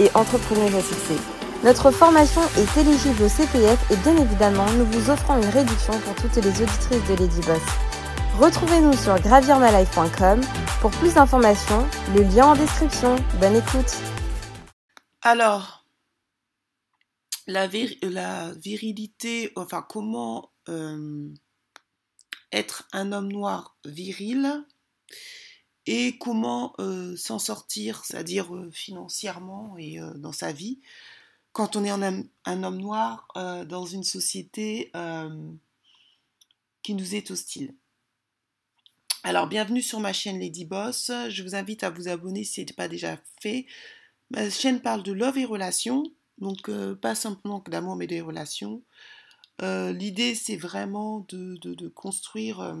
et entrepreneuse à. Notre formation est éligible au CPF et bien évidemment, nous vous offrons une réduction pour toutes les auditrices de Lady Boss. Retrouvez-nous sur gravirmalife.com pour plus d'informations, le lien en description. Bonne écoute. Alors, la, la virilité, enfin comment euh, être un homme noir viril et comment euh, s'en sortir, c'est-à-dire euh, financièrement et euh, dans sa vie, quand on est un, homme noir dans une société qui nous est hostile. Alors, bienvenue sur ma chaîne Lady Boss. Je vous invite à vous abonner si ce n'est pas déjà fait. Ma chaîne parle de love et relations, donc pas simplement que d'amour, mais des relations. L'idée, c'est vraiment de construire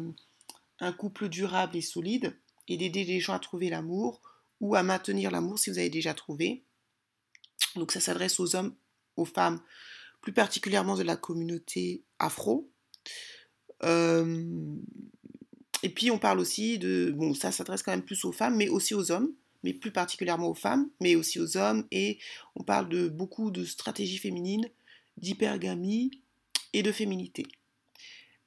un couple durable et solide et d'aider les gens à trouver l'amour ou à maintenir l'amour si vous avez déjà trouvé. Donc ça s'adresse aux hommes, aux femmes, plus particulièrement de la communauté afro. Euh, et puis on parle aussi de, bon ça s'adresse quand même plus aux femmes, mais aussi aux hommes, mais plus particulièrement aux femmes, mais aussi aux hommes. Et on parle de beaucoup de stratégies féminines, d'hypergamie et de féminité.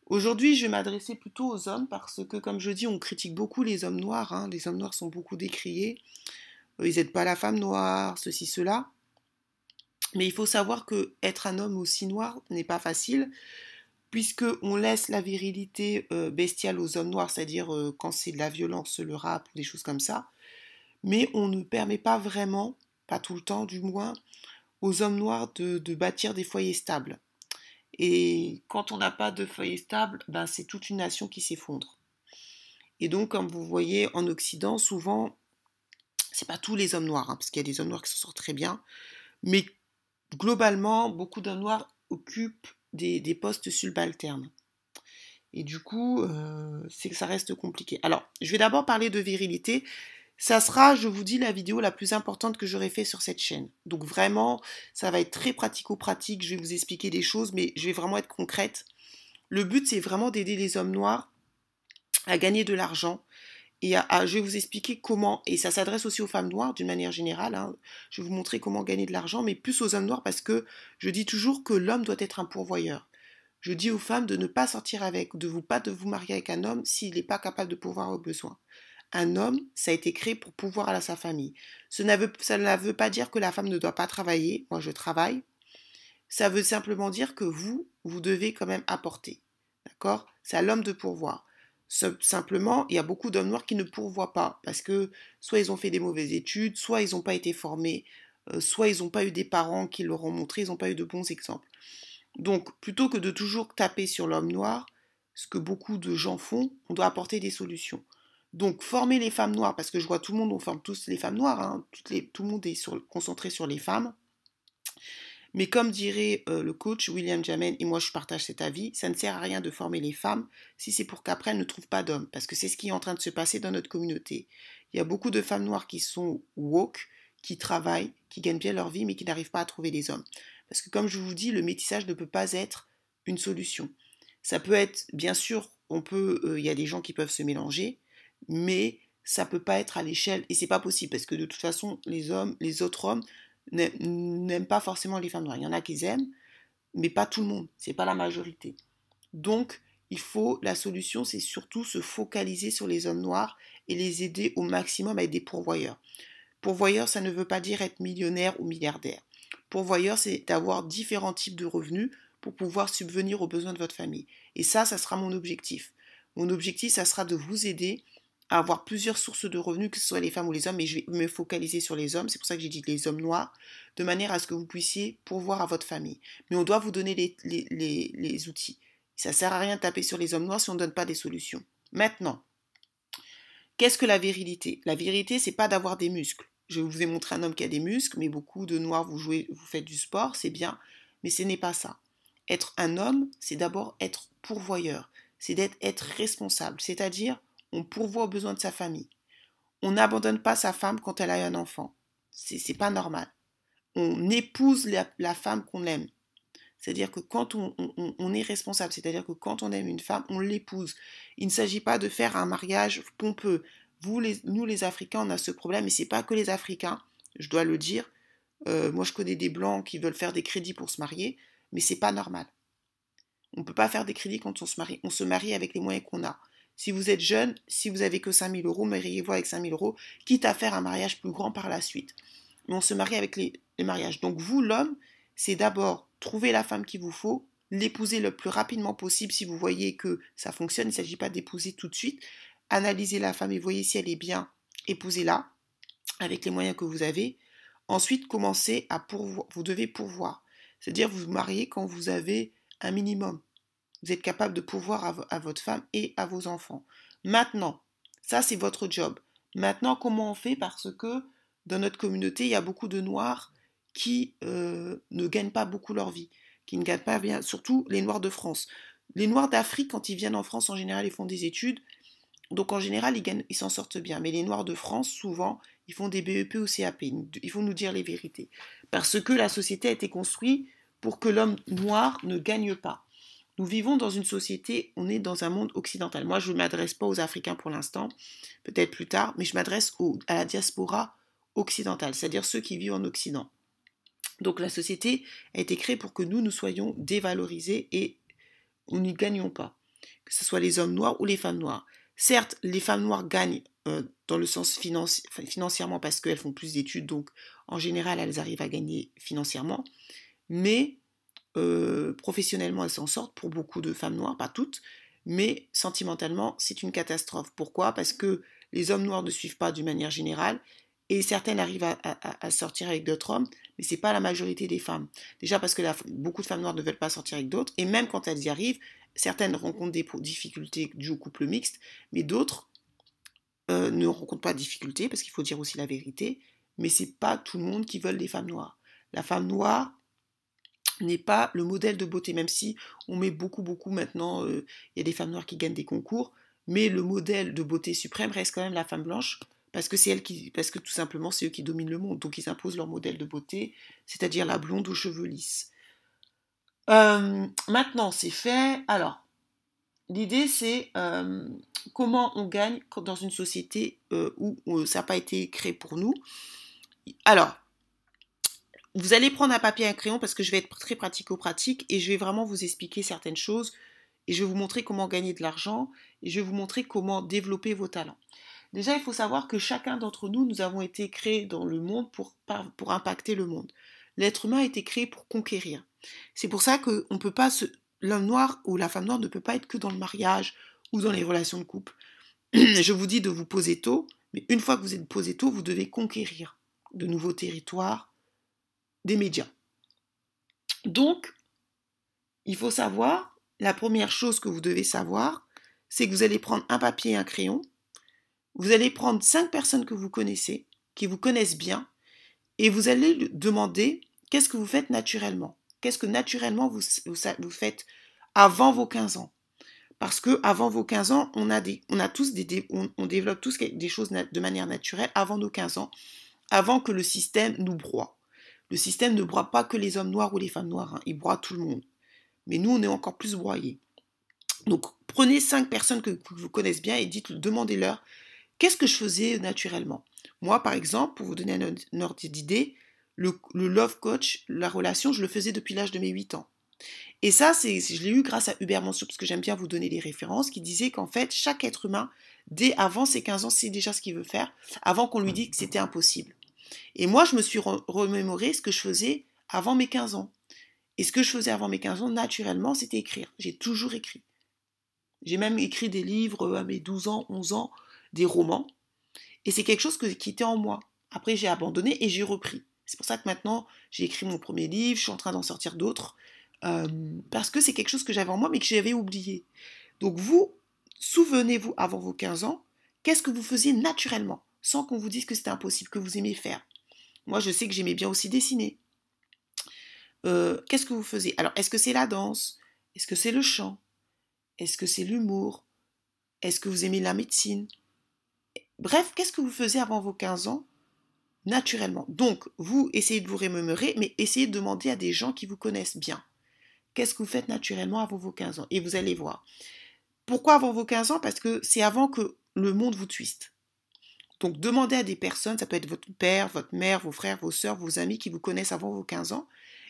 Aujourd'hui, je vais m'adresser plutôt aux hommes parce que, comme je dis, on critique beaucoup les hommes noirs. Hein. Les hommes noirs sont beaucoup décriés. Euh, ils n'aident pas la femme noire, ceci, cela. Mais il faut savoir que être un homme aussi noir n'est pas facile, puisque on laisse la virilité euh, bestiale aux hommes noirs, c'est-à-dire euh, quand c'est de la violence, le rap ou des choses comme ça. Mais on ne permet pas vraiment, pas tout le temps du moins, aux hommes noirs de bâtir des foyers stables. Et quand on n'a pas de foyer stable, ben c'est toute une nation qui s'effondre. Et donc, comme vous voyez, en Occident, souvent, c'est pas tous les hommes noirs, hein, parce qu'il y a des hommes noirs qui s'en sortent très bien, mais globalement, beaucoup d'hommes noirs occupent des, postes subalternes. Et du coup, euh, c'est que ça reste compliqué. Alors, je vais d'abord parler de virilité. Ça sera, je vous dis, la vidéo la plus importante que j'aurai fait sur cette chaîne. Donc vraiment, ça va être très pratico-pratique. Je vais vous expliquer des choses, mais je vais vraiment être concrète. Le but, c'est vraiment d'aider les hommes noirs à gagner de l'argent. Et je vais vous expliquer comment, et ça s'adresse aussi aux femmes noires d'une manière générale. Hein. Je vais vous montrer comment gagner de l'argent, mais plus aux hommes noirs parce que je dis toujours que l'homme doit être un pourvoyeur. Je dis aux femmes de ne pas sortir avec, de vous pas de vous marier avec un homme s'il n'est pas capable de pourvoir aux besoins. Un homme, ça a été créé pour pouvoir à sa famille. ça ne veut pas dire que la femme ne doit pas travailler. Moi, je travaille. Ça veut simplement dire que vous, vous devez quand même apporter. D'accord? C'est à l'homme de pourvoir. Simplement, il y a beaucoup d'hommes noirs qui ne pourvoient pas parce que soit ils ont fait des mauvaises études, soit ils n'ont pas été formés, euh, soit ils n'ont pas eu des parents qui leur ont montré, ils n'ont pas eu de bons exemples. Donc, plutôt que de toujours taper sur l'homme noir, ce que beaucoup de gens font, on doit apporter des solutions. Donc, former les femmes noires, parce que je vois tout le monde, on forme tous les femmes noires, hein, tout le monde est concentré sur les femmes. Mais comme dirait euh, le coach William Jamen, et moi je partage cet avis, ça ne sert à rien de former les femmes si c'est pour qu'après elles ne trouvent pas d'hommes, parce que c'est ce qui est en train de se passer dans notre communauté. Il y a beaucoup de femmes noires qui sont woke, qui travaillent, qui gagnent bien leur vie, mais qui n'arrivent pas à trouver des hommes. Parce que comme je vous dis, le métissage ne peut pas être une solution. Ça peut être, bien sûr, on peut, euh, il y a des gens qui peuvent se mélanger, mais ça peut pas être à l'échelle et c'est pas possible parce que de toute façon les hommes, les autres hommes n'aiment pas forcément les femmes noires. Il y en a qui aiment, mais pas tout le monde. C'est pas la majorité. Donc il faut la solution, c'est surtout se focaliser sur les hommes noirs et les aider au maximum à être des pourvoyeurs. Pourvoyeur, ça ne veut pas dire être millionnaire ou milliardaire. Pourvoyeur, c'est d'avoir différents types de revenus pour pouvoir subvenir aux besoins de votre famille. Et ça, ça sera mon objectif. Mon objectif, ça sera de vous aider à avoir plusieurs sources de revenus, que ce soit les femmes ou les hommes, mais je vais me focaliser sur les hommes, c'est pour ça que j'ai dit les hommes noirs, de manière à ce que vous puissiez pourvoir à votre famille. Mais on doit vous donner les, les, les, outils. Ça ne sert à rien de taper sur les hommes noirs si on ne donne pas des solutions. Maintenant, qu'est-ce que la virilité? La virilité, c'est pas d'avoir des muscles. je vous ai montré un homme qui a des muscles, mais beaucoup de noirs, vous jouez, vous faites du sport, c'est bien, mais ce n'est pas ça. Être un homme, c'est d'abord être pourvoyeur, c'est d'être être responsable, c'est-à-dire on pourvoit aux besoins de sa famille. On n'abandonne pas sa femme quand elle a un enfant. C'est pas normal. On épouse la, femme qu'on aime. C'est-à-dire que quand on, est responsable, c'est-à-dire que quand on aime une femme, on l'épouse. Il ne s'agit pas de faire un mariage pompeux, vous, nous les Africains, on a ce problème, et c'est pas que les Africains, je dois le dire. Euh, moi, je connais des blancs qui veulent faire des crédits pour se marier, mais c'est pas normal. On ne peut pas faire des crédits quand on se marie. On se marie avec les moyens qu'on a. Si vous êtes jeune, si vous avez que 5000 euros, mariez-vous avec 5000 euros, quitte à faire un mariage plus grand par la suite. Mais on se marie avec les, les mariages. Donc vous, l'homme, c'est d'abord trouver la femme qu'il vous faut, l'épouser le plus rapidement possible si vous voyez que ça fonctionne. Il ne s'agit pas d'épouser tout de suite analysez la femme et voyez si elle est bien, épousez-la avec les moyens que vous avez. Ensuite, commencez à pourvoir. Vous devez pourvoir. C'est-à-dire vous vous mariez quand vous avez un minimum. Vous êtes capable de pourvoir à, votre femme et à vos enfants. Maintenant, ça c'est votre job. Maintenant, comment on fait Parce que dans notre communauté, il y a beaucoup de noirs qui euh, ne gagnent pas beaucoup leur vie, qui ne gagnent pas bien, surtout les noirs de France. Les noirs d'Afrique, quand ils viennent en France, en général, ils font des études, donc en général, ils, s'en sortent bien. Mais les Noirs de France, souvent, ils font des BEP ou CAP. Il faut nous dire les vérités. Parce que la société a été construite pour que l'homme noir ne gagne pas. Nous vivons dans une société, on est dans un monde occidental. Moi, je ne m'adresse pas aux Africains pour l'instant, peut-être plus tard, mais je m'adresse à la diaspora occidentale, c'est-à-dire ceux qui vivent en Occident. Donc la société a été créée pour que nous, nous soyons dévalorisés et nous n'y gagnions pas, que ce soit les hommes noirs ou les femmes noires. Certes, les femmes noires gagnent euh, dans le sens financièrement parce qu'elles font plus d'études, donc en général, elles arrivent à gagner financièrement, mais euh, professionnellement, elles s'en sortent pour beaucoup de femmes noires, pas toutes, mais sentimentalement, c'est une catastrophe. Pourquoi? Parce que les hommes noirs ne suivent pas d'une manière générale, et certaines arrivent à, sortir avec d'autres hommes, mais ce n'est pas la majorité des femmes. Déjà parce que beaucoup de femmes noires ne veulent pas sortir avec d'autres, et même quand elles y arrivent, certaines rencontrent des difficultés du couple mixte, mais d'autres euh, ne rencontrent pas de difficultés, parce qu'il faut dire aussi la vérité, mais c'est pas tout le monde qui veut des femmes noires. La femme noire n'est pas le modèle de beauté, même si on met beaucoup, beaucoup maintenant, euh, il y a des femmes noires qui gagnent des concours, mais le modèle de beauté suprême reste quand même la femme blanche, parce que c'est elle qui, parce que tout simplement c'est eux qui dominent le monde, donc ils imposent leur modèle de beauté, c'est-à-dire la blonde aux cheveux lisses. Euh, maintenant, c'est fait. Alors, l'idée, c'est euh, comment on gagne dans une société où ça n'a pas été créé pour nous. Alors, vous allez prendre un papier et un crayon parce que je vais être très pratico-pratique et je vais vraiment vous expliquer certaines choses et je vais vous montrer comment gagner de l'argent et je vais vous montrer comment développer vos talents. Déjà, il faut savoir que chacun d'entre nous, nous avons été créés dans le monde pour, pour impacter le monde. L'être humain a été créé pour conquérir. C'est pour ça que l'homme noir ou la femme noire ne peut pas être que dans le mariage ou dans les relations de couple. Je vous dis de vous poser tôt, mais une fois que vous êtes posé tôt, vous devez conquérir de nouveaux territoires, des médias. Donc, il faut savoir, la première chose que vous devez savoir, c'est que vous allez prendre un papier et un crayon, vous allez prendre cinq personnes que vous connaissez, qui vous connaissent bien, et vous allez demander qu'est-ce que vous faites naturellement Qu'est-ce que naturellement vous, faites avant vos 15 ans? Parce que avant vos 15 ans, on a, des, on a tous des, on, développe tous des choses de manière naturelle avant nos 15 ans, avant que le système nous broie. Le système ne broie pas que les hommes noirs ou les femmes noires, hein, il broie tout le monde. Mais nous, on est encore plus broyés. Donc, prenez cinq personnes que, vous connaissez bien et dites, demandez-leur, qu'est-ce que je faisais naturellement? Moi, par exemple, pour vous donner un ordre d'idée, le, love coach, la relation, je le faisais depuis l'âge de mes 8 ans. Et ça, c'est, je l'ai eu grâce à Hubert Mansour, parce que j'aime bien vous donner des références, qui disait qu'en fait, chaque être humain, dès avant ses 15 ans, sait déjà ce qu'il veut faire, avant qu'on lui dise que c'était impossible. Et moi, je me suis remémoré ce que je faisais avant mes 15 ans. Et ce que je faisais avant mes 15 ans, naturellement, c'était écrire. J'ai toujours écrit. J'ai même écrit des livres à mes 12 ans, 11 ans, des romans. Et c'est quelque chose qui était en moi. Après, j'ai abandonné et j'ai repris. C'est pour ça que maintenant, j'ai écrit mon premier livre, je suis en train d'en sortir d'autres, euh, parce que c'est quelque chose que j'avais en moi, mais que j'avais oublié. Donc vous, souvenez-vous, avant vos 15 ans, qu'est-ce que vous faisiez naturellement? Sans qu'on vous dise que c'est impossible, que vous aimez faire. Moi, je sais que j'aimais bien aussi dessiner. Euh, qu'est-ce que vous faisiez? Alors, est-ce que c'est la danse? Est-ce que c'est le chant? Est-ce que c'est l'humour? Est-ce que vous aimez la médecine? Bref, qu'est-ce que vous faisiez avant vos 15 ans? Naturellement Donc, vous essayez de vous rémunérer, mais essayez de demander à des gens qui vous connaissent bien. Qu'est-ce que vous faites naturellement avant vos 15 ans? Et vous allez voir. Pourquoi avant vos 15 ans? Parce que c'est avant que le monde vous twiste. Donc demandez à des personnes, ça peut être votre père, votre mère, vos frères, vos soeurs, vos amis qui vous connaissent avant vos 15 ans,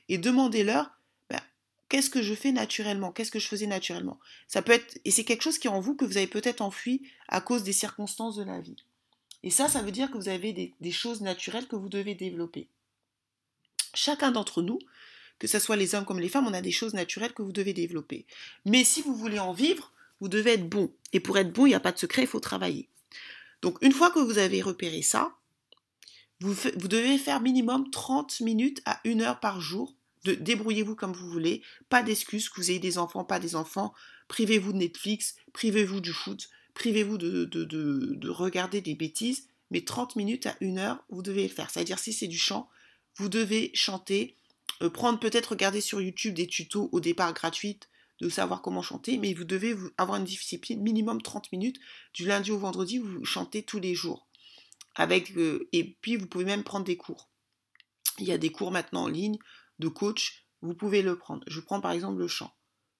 et demandez-leur ben, qu'est-ce que je fais naturellement, qu'est-ce que je faisais naturellement? Ça peut être, et c'est quelque chose qui est en vous que vous avez peut-être enfui à cause des circonstances de la vie. Et ça, ça veut dire que vous avez des, des choses naturelles que vous devez développer. Chacun d'entre nous, que ce soit les hommes comme les femmes, on a des choses naturelles que vous devez développer. Mais si vous voulez en vivre, vous devez être bon. Et pour être bon, il n'y a pas de secret, il faut travailler. Donc une fois que vous avez repéré ça, vous, devez faire minimum 30 minutes à 1 heure par jour. De, débrouillez-vous comme vous voulez. Pas d'excuses que vous ayez des enfants, pas des enfants. Privez-vous de Netflix, privez-vous du foot, privez-vous de, de, de, regarder des bêtises. Mais 30 minutes à 1 heure, vous devez le faire. C'est-à-dire si c'est du chant, vous devez chanter, euh, prendre peut-être regarder sur YouTube des tutos au départ gratuites de savoir comment chanter, mais vous devez avoir une discipline minimum 30 minutes. Du lundi au vendredi, vous chantez tous les jours. Avec, euh, et puis, vous pouvez même prendre des cours. Il y a des cours maintenant en ligne de coach, vous pouvez le prendre. Je prends par exemple le chant.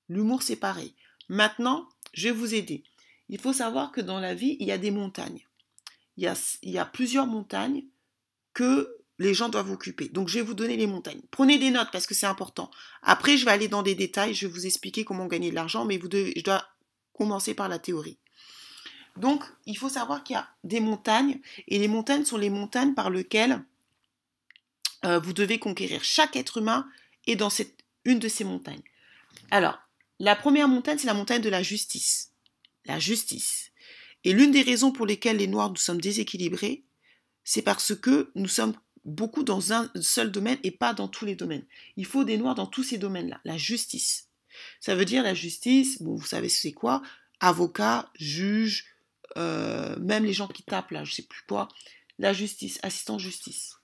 L'humour, c'est pareil. Maintenant, je vais vous aider. Il faut savoir que dans la vie, il y a des montagnes. Il y a, il y a plusieurs montagnes que les gens doivent occuper. Donc je vais vous donner les montagnes. Prenez des notes parce que c'est important. Après, je vais aller dans des détails, je vais vous expliquer comment gagner de l'argent, mais vous je dois commencer par la théorie. Donc, il faut savoir qu'il y a des montagnes, et les montagnes sont les montagnes par lesquelles euh, vous devez conquérir. Chaque être humain est dans une de ces montagnes. Alors, la première montagne, c'est la montagne de la justice. La justice. Et l'une des raisons pour lesquelles les Noirs nous sommes déséquilibrés, c'est parce que nous sommes beaucoup dans un seul domaine et pas dans tous les domaines. Il faut des noirs dans tous ces domaines-là. La justice. Ça veut dire la justice, bon, vous savez c'est quoi? Avocat, juge, euh, même les gens qui tapent là, je sais plus quoi. La justice, assistant justice.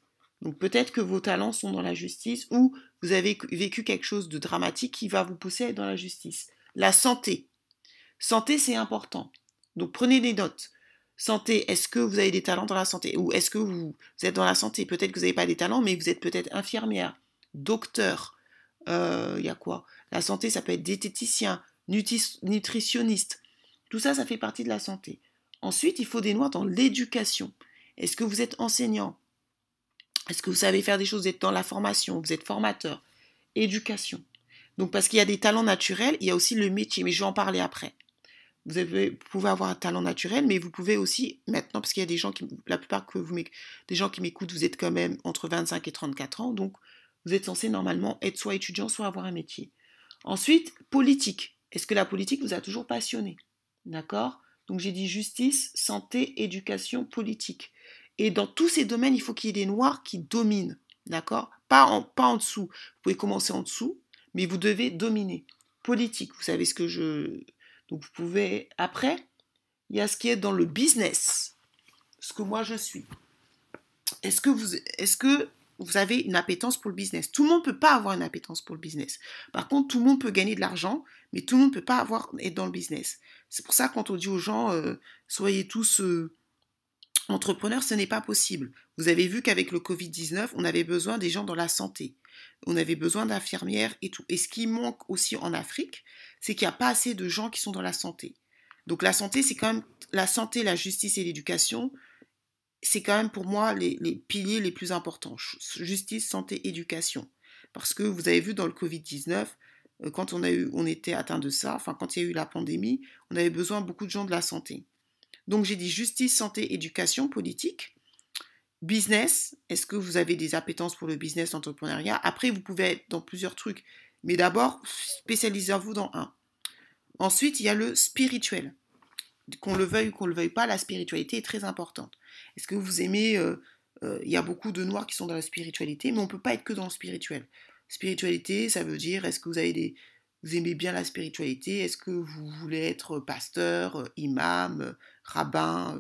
Donc peut-être que vos talents sont dans la justice ou vous avez vécu quelque chose de dramatique qui va vous pousser à être dans la justice. La santé. Santé, c'est important. Donc prenez des notes. Santé, est-ce que vous avez des talents dans la santé? Ou est-ce que vous, êtes dans la santé Peut-être que vous n'avez pas des talents, mais vous êtes peut-être infirmière, docteur. Il euh, y a quoi? La santé, ça peut être diététicien, nutritionniste. Tout ça, ça fait partie de la santé. Ensuite, il faut des noirs dans l'éducation. Est-ce que vous êtes enseignant? Est-ce que vous savez faire des choses? Vous êtes dans la formation, vous êtes formateur. Éducation. Donc, parce qu'il y a des talents naturels, il y a aussi le métier, mais je vais en parler après. Vous, pouvez avoir un talent naturel, mais vous pouvez aussi, maintenant, parce qu'il y a des gens qui, la plupart que vous, des gens qui m'écoutent, vous êtes quand même entre 25 et 34 ans, donc vous êtes censé normalement être soit étudiant, soit avoir un métier. Ensuite, politique. Est-ce que la politique vous a toujours passionné? D'accord? Donc j'ai dit justice, santé, éducation, politique. Et dans tous ces domaines, il faut qu'il y ait des noirs qui dominent. D'accord? Pas en, pas en dessous. Vous pouvez commencer en dessous, mais vous devez dominer. Politique, vous savez ce que je, donc vous pouvez, après, il y a ce qui est dans le business, ce que moi je suis. Est-ce que vous, avez une appétence pour le business? Tout le monde ne peut pas avoir une appétence pour le business. Par contre, tout le monde peut gagner de l'argent, mais tout le monde ne peut pas avoir, être dans le business. C'est pour ça quand on dit aux gens, euh, soyez tous euh, entrepreneurs, ce n'est pas possible. Vous avez vu qu'avec le Covid-19, on avait besoin des gens dans la santé. On avait besoin d'infirmières et tout. Et ce qui manque aussi en Afrique, c'est qu'il n'y a pas assez de gens qui sont dans la santé. Donc la santé, c'est quand même la santé, la justice et l'éducation. C'est quand même pour moi les, piliers les plus importants. Justice, santé, éducation. Parce que vous avez vu dans le Covid-19, euh, quand on, a eu, on était atteint de ça, enfin quand il y a eu la pandémie, on avait besoin beaucoup de gens de la santé. Donc j'ai dit justice, santé, éducation, politique. Business, est-ce que vous avez des appétences pour le business, l'entrepreneuriat Après, vous pouvez être dans plusieurs trucs. Mais d'abord, spécialisez-vous dans un. Ensuite, il y a le spirituel. Qu'on le veuille ou qu'on ne le veuille pas, la spiritualité est très importante. Est-ce que vous aimez... Euh, euh, il y a beaucoup de noirs qui sont dans la spiritualité, mais on ne peut pas être que dans le spirituel. Spiritualité, ça veut dire, est-ce que vous avez des, vous aimez bien la spiritualité? Est-ce que vous voulez être pasteur, imam, rabbin,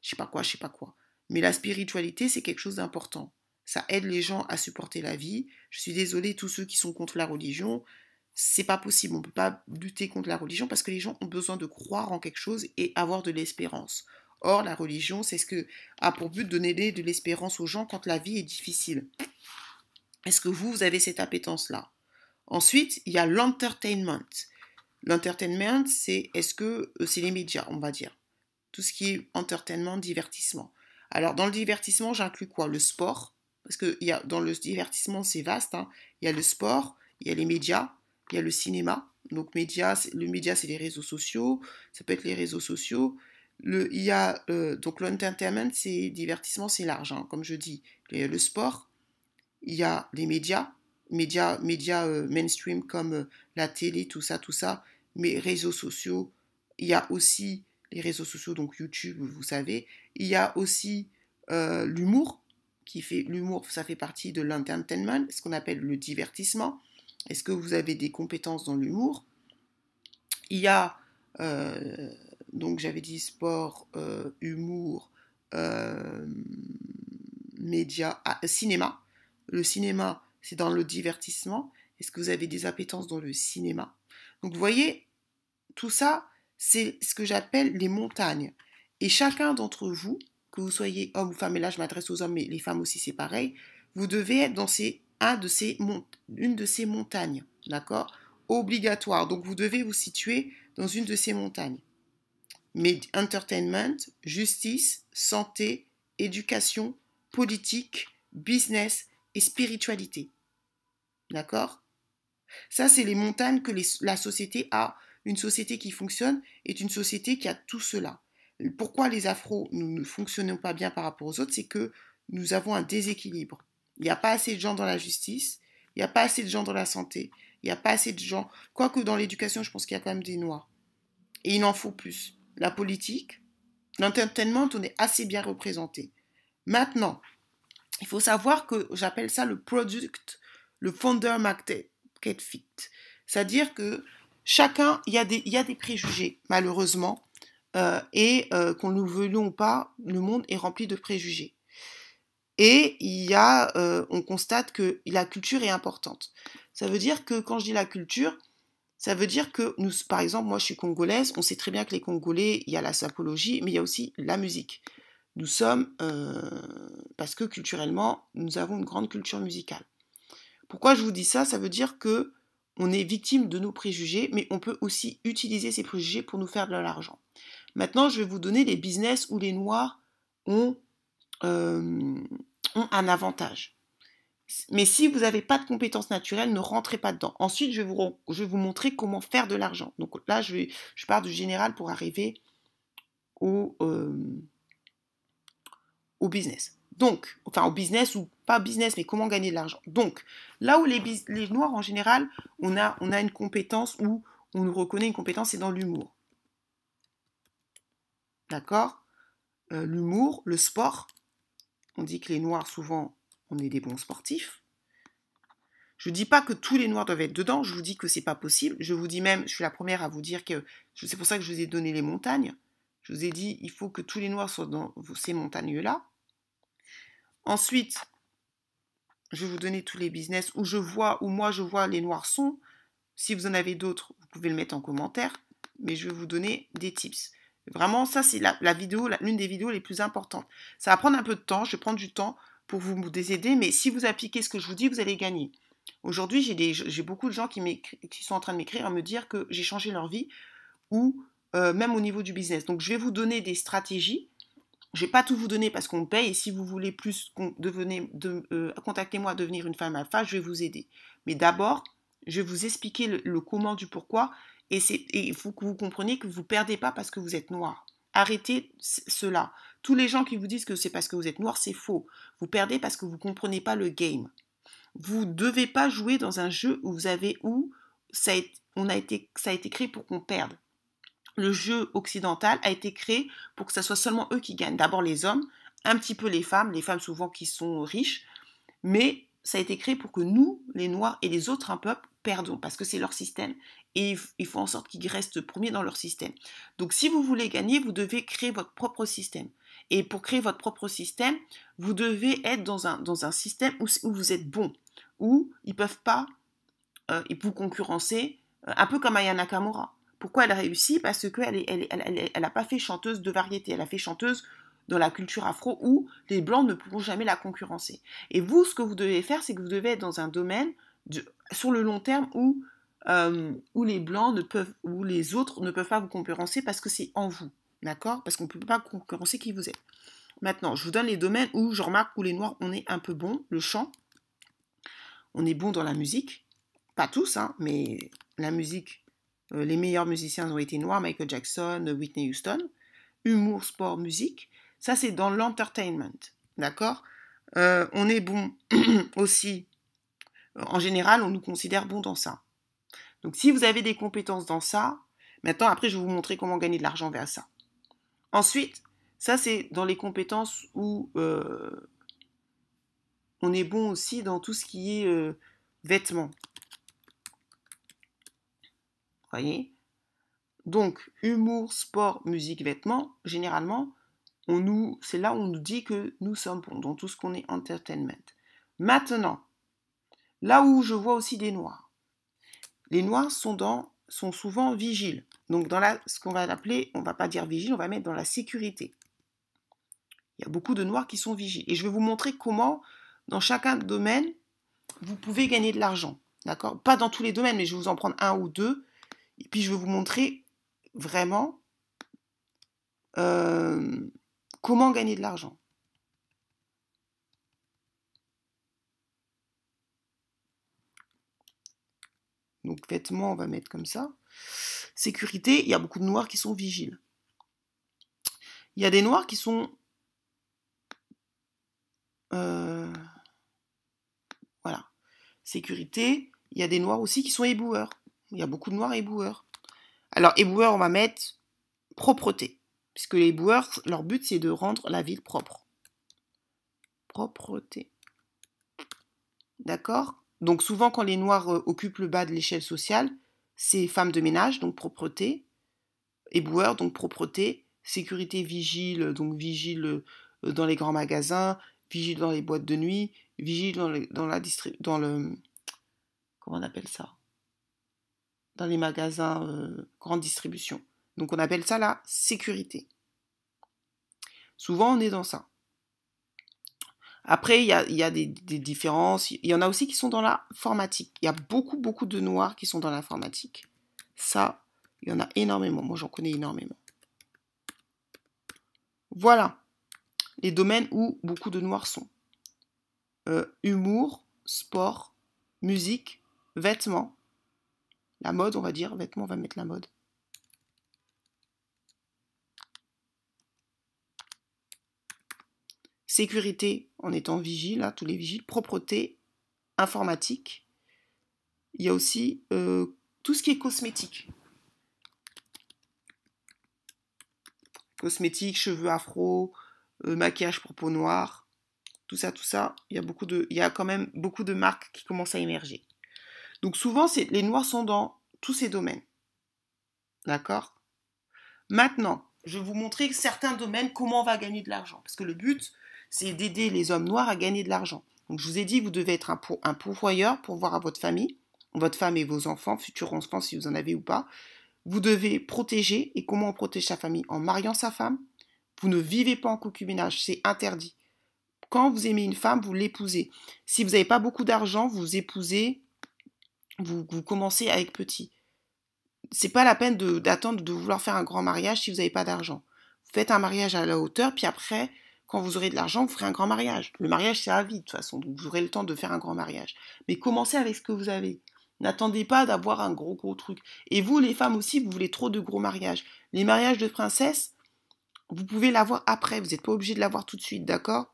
je sais pas quoi, je sais pas quoi Mais la spiritualité, c'est quelque chose d'important. Ça aide les gens à supporter la vie. Je suis désolée, tous ceux qui sont contre la religion, c'est pas possible. On peut pas lutter contre la religion parce que les gens ont besoin de croire en quelque chose et avoir de l'espérance. Or, la religion, c'est ce que a pour but de donner de l'espérance aux gens quand la vie est difficile. Est-ce que vous, vous avez cette appétence-là? Ensuite, il y a l'entertainment. L'entertainment, c'est est-ce que euh, c'est les médias, on va dire. Tout ce qui est entertainment, divertissement. Alors, dans le divertissement, j'inclus quoi? Le sport, parce que y a, dans le divertissement, c'est vaste. Hein. Il y a le sport, il y a les médias, il y a le cinéma. Donc, médias, le média, c'est les réseaux sociaux. Ça peut être les réseaux sociaux. Il euh, donc, l'entertainment, c'est divertissement, c'est large, hein, comme je dis. Il y a le sport, il y a les médias, médias, médias euh, mainstream comme euh, la télé, tout ça, tout ça, mais réseaux sociaux. Il y a aussi les réseaux sociaux, donc YouTube, vous savez. Il y a aussi l'humour, qui fait l'humour, ça fait partie de l'entertainment, ce qu'on appelle le divertissement. Est-ce que vous avez des compétences dans l'humour? Il y a, euh, donc j'avais dit sport, euh, humour, euh, média, ah, cinéma. Le cinéma, c'est dans le divertissement. Est-ce que vous avez des appétences dans le cinéma? Donc vous voyez, tout ça, c'est ce que j'appelle les montagnes. Et chacun d'entre vous, que vous soyez homme ou femme, et là je m'adresse aux hommes, mais les femmes aussi c'est pareil, vous devez être dans ces, un de ces, une de ces montagnes, d'accord? Obligatoire. Donc vous devez vous situer dans une de ces montagnes. Mais entertainment, justice, santé, éducation, politique, business et spiritualité. D'accord? Ça, c'est les montagnes que la société a. Une société qui fonctionne est une société qui a tout cela pourquoi les afros, nous ne fonctionnons pas bien par rapport aux autres, c'est que nous avons un déséquilibre. Il n'y a pas assez de gens dans la justice, il n'y a pas assez de gens dans la santé, il n'y a pas assez de gens, quoique dans l'éducation, je pense qu'il y a quand même des noirs. Et il en faut plus. La politique, l'entertainment, on est assez bien représenté. Maintenant, il faut savoir que j'appelle ça le product, le founder market fit. C'est-à-dire que chacun, il y, y a des préjugés, malheureusement, euh, et euh, qu'on nous veuillons ou pas, le monde est rempli de préjugés. Et il y a, euh, on constate que la culture est importante. Ça veut dire que quand je dis la culture, ça veut dire que nous, par exemple, moi je suis congolaise, on sait très bien que les Congolais, il y a la sapologie, mais il y a aussi la musique. Nous sommes, parce que culturellement, nous avons une grande culture musicale. Pourquoi je vous dis ça? Ça veut dire que on est victime de nos préjugés, mais on peut aussi utiliser ces préjugés pour nous faire de l'argent. Maintenant, je vais vous donner des business où les noirs ont, euh, un avantage. Mais si vous n'avez pas de compétences naturelles, ne rentrez pas dedans. Ensuite, je vais vous, montrer comment faire de l'argent. Donc là, je, pars du général pour arriver au, euh, au business. Donc, enfin au business ou pas business, mais comment gagner de l'argent. Donc, là où les, noirs en général, on a, une compétence où on nous reconnaît une compétence, c'est dans l'humour. D'accord? Euh, L'humour, le sport. On dit que les noirs, souvent, on est des bons sportifs. Je ne dis pas que tous les noirs doivent être dedans, je vous dis que c'est pas possible. Je vous dis même, je suis la première à vous dire que c'est pour ça que je vous ai donné les montagnes. Je vous ai dit, il faut que tous les noirs soient dans ces montagnes-là. Ensuite, je vais vous donner tous les business où je vois, où moi je vois les noirs sont. Si vous en avez d'autres, vous pouvez le mettre en commentaire. Mais je vais vous donner des tips. Vraiment, ça, c'est la, vidéo, l'une des vidéos les plus importantes. Ça va prendre un peu de temps, je vais prendre du temps pour vous aider, mais si vous appliquez ce que je vous dis, vous allez gagner. Aujourd'hui, j'ai beaucoup de gens qui, qui, sont en train de m'écrire à me dire que j'ai changé leur vie, ou euh, même au niveau du business. Donc, je vais vous donner des stratégies. Je vais pas tout vous donner parce qu'on paye, et si vous voulez plus, devenez, de, euh, contactez-moi devenir une femme alpha, je vais vous aider. Mais d'abord, je vais vous expliquer le comment du pourquoi, et, il faut que vous compreniez que vous ne perdez pas parce que vous êtes noir. Arrêtez cela. Tous les gens qui vous disent que c'est parce que vous êtes noir, c'est faux. Vous perdez parce que vous ne comprenez pas le game. Vous ne devez pas jouer dans un jeu où vous avez où ça a, on a été, ça a été créé pour qu'on perde. Le jeu occidental a été créé pour que ce soit seulement eux qui gagnent. D'abord les hommes, un petit peu les femmes, les femmes souvent qui sont riches, mais ça a été créé pour que nous, les Noirs et les autres un peuple, perdons, parce que c'est leur système et il faut en sorte qu'ils restent premiers dans leur système. Donc si vous voulez gagner, vous devez créer votre propre système. Et pour créer votre propre système, vous devez être dans un, dans un système où, vous êtes bon, où ils ne peuvent pas euh, vous concurrencer, euh, un peu comme Ayana Nakamura. Pourquoi elle a réussi? Parce qu'elle n'a elle, pas fait chanteuse de variété, elle a fait chanteuse dans la culture afro où les blancs ne pourront jamais la concurrencer. Et vous, ce que vous devez faire, c'est que vous devez être dans un domaine sur le long terme où, euh, où les blancs ne peuvent, où les autres ne peuvent pas vous concurrencer parce que c'est en vous. D'accord? Parce qu'on ne peut pas concurrencer qui vous êtes. Maintenant, je vous donne les domaines où je remarque où les noirs, on est un peu bon. Le chant, on est bon dans la musique. Pas tous, hein, mais la musique, les meilleurs musiciens ont été noirs, Michael Jackson, Whitney Houston. Humour, sport, musique. Ça, c'est dans l'entertainment. D'accord? Euh, On est bon aussi. En général, on nous considère bon dans ça. Donc, si vous avez des compétences dans ça, maintenant, après, je vais vous montrer comment gagner de l'argent vers ça. Ensuite, ça, c'est dans les compétences où euh, on est bon aussi dans tout ce qui est euh, vêtements. Voyez? Donc, humour, sport, musique, vêtements, généralement, on nous, c'est là où on nous dit que nous sommes bons dans tout ce qu'on est entertainment. Maintenant, là où je vois aussi des noirs, les noirs sont, dans, sont souvent vigiles. Donc, dans la, ce qu'on va appeler, on va pas dire vigile, on va mettre dans la sécurité. Il y a beaucoup de noirs qui sont vigiles. Et je vais vous montrer comment, dans chacun domaine, vous pouvez gagner de l'argent. D'accord? Pas dans tous les domaines, mais je vais vous en prendre un ou deux. Et puis, je vais vous montrer vraiment euh, comment gagner de l'argent. Donc, vêtements, on va mettre comme ça. Sécurité, il y a beaucoup de noirs qui sont vigiles. Il y a des noirs qui sont... Euh, voilà. Sécurité, il y a des noirs aussi qui sont éboueurs. Il y a beaucoup de noirs éboueurs. Alors, éboueurs, on va mettre propreté. Puisque les éboueurs, leur but, c'est de rendre la ville propre. Propreté. D'accord? Donc, souvent, quand les noirs euh, occupent le bas de l'échelle sociale, c'est femmes de ménage, donc propreté, éboueur, donc propreté, sécurité vigile, donc vigile euh, dans les grands magasins, vigile dans les boîtes de nuit, vigile dans, dans la dans le comment on appelle ça? Dans les magasins euh, grande distribution. Donc on appelle ça la sécurité. Souvent on est dans ça. Après, il y a, des, différences. Il y en a aussi qui sont dans l'informatique. Il y a beaucoup, beaucoup de noirs qui sont dans l'informatique. Ça, il y en a énormément. Moi, j'en connais énormément. Voilà les domaines où beaucoup de noirs sont. Euh, humour, sport, musique, vêtements. La mode, on va dire. Vêtements, on va mettre la mode. sécurité en étant vigile, là, tous les vigiles, propreté, informatique. Il y a aussi euh, tout ce qui est cosmétique. Cosmétique, cheveux afro, euh, maquillage pour peau tout ça, tout ça. Il y a beaucoup de, il y a quand même beaucoup de marques qui commencent à émerger. Donc souvent, les noirs sont dans tous ces domaines. D'accord? Maintenant, je vais vous montrer certains domaines, comment on va gagner de l'argent. Parce que le but, c'est d'aider les hommes noirs à gagner de l'argent. Donc je vous ai dit, vous devez être un, pourvoyeur pour voir à votre famille, votre femme et vos enfants, futurs enfants si vous en avez ou pas. Vous devez protéger. Et comment on protège sa famille? En mariant sa femme. Vous ne vivez pas en concubinage, c'est interdit. Quand vous aimez une femme, vous l'épousez. Si vous n'avez pas beaucoup d'argent, vous épousez, vous, vous commencez avec petit. C'est pas la peine d'attendre de, vouloir faire un grand mariage si vous n'avez pas d'argent. Faites un mariage à la hauteur, puis après, quand vous aurez de l'argent, vous ferez un grand mariage. Le mariage, c'est à vie, de toute façon, donc vous aurez le temps de faire un grand mariage. Mais commencez avec ce que vous avez. N'attendez pas d'avoir un gros, gros truc. Et vous, les femmes aussi, vous voulez trop de gros mariages. Les mariages de princesse, vous pouvez l'avoir après. Vous n'êtes pas obligé de l'avoir tout de suite, d'accord?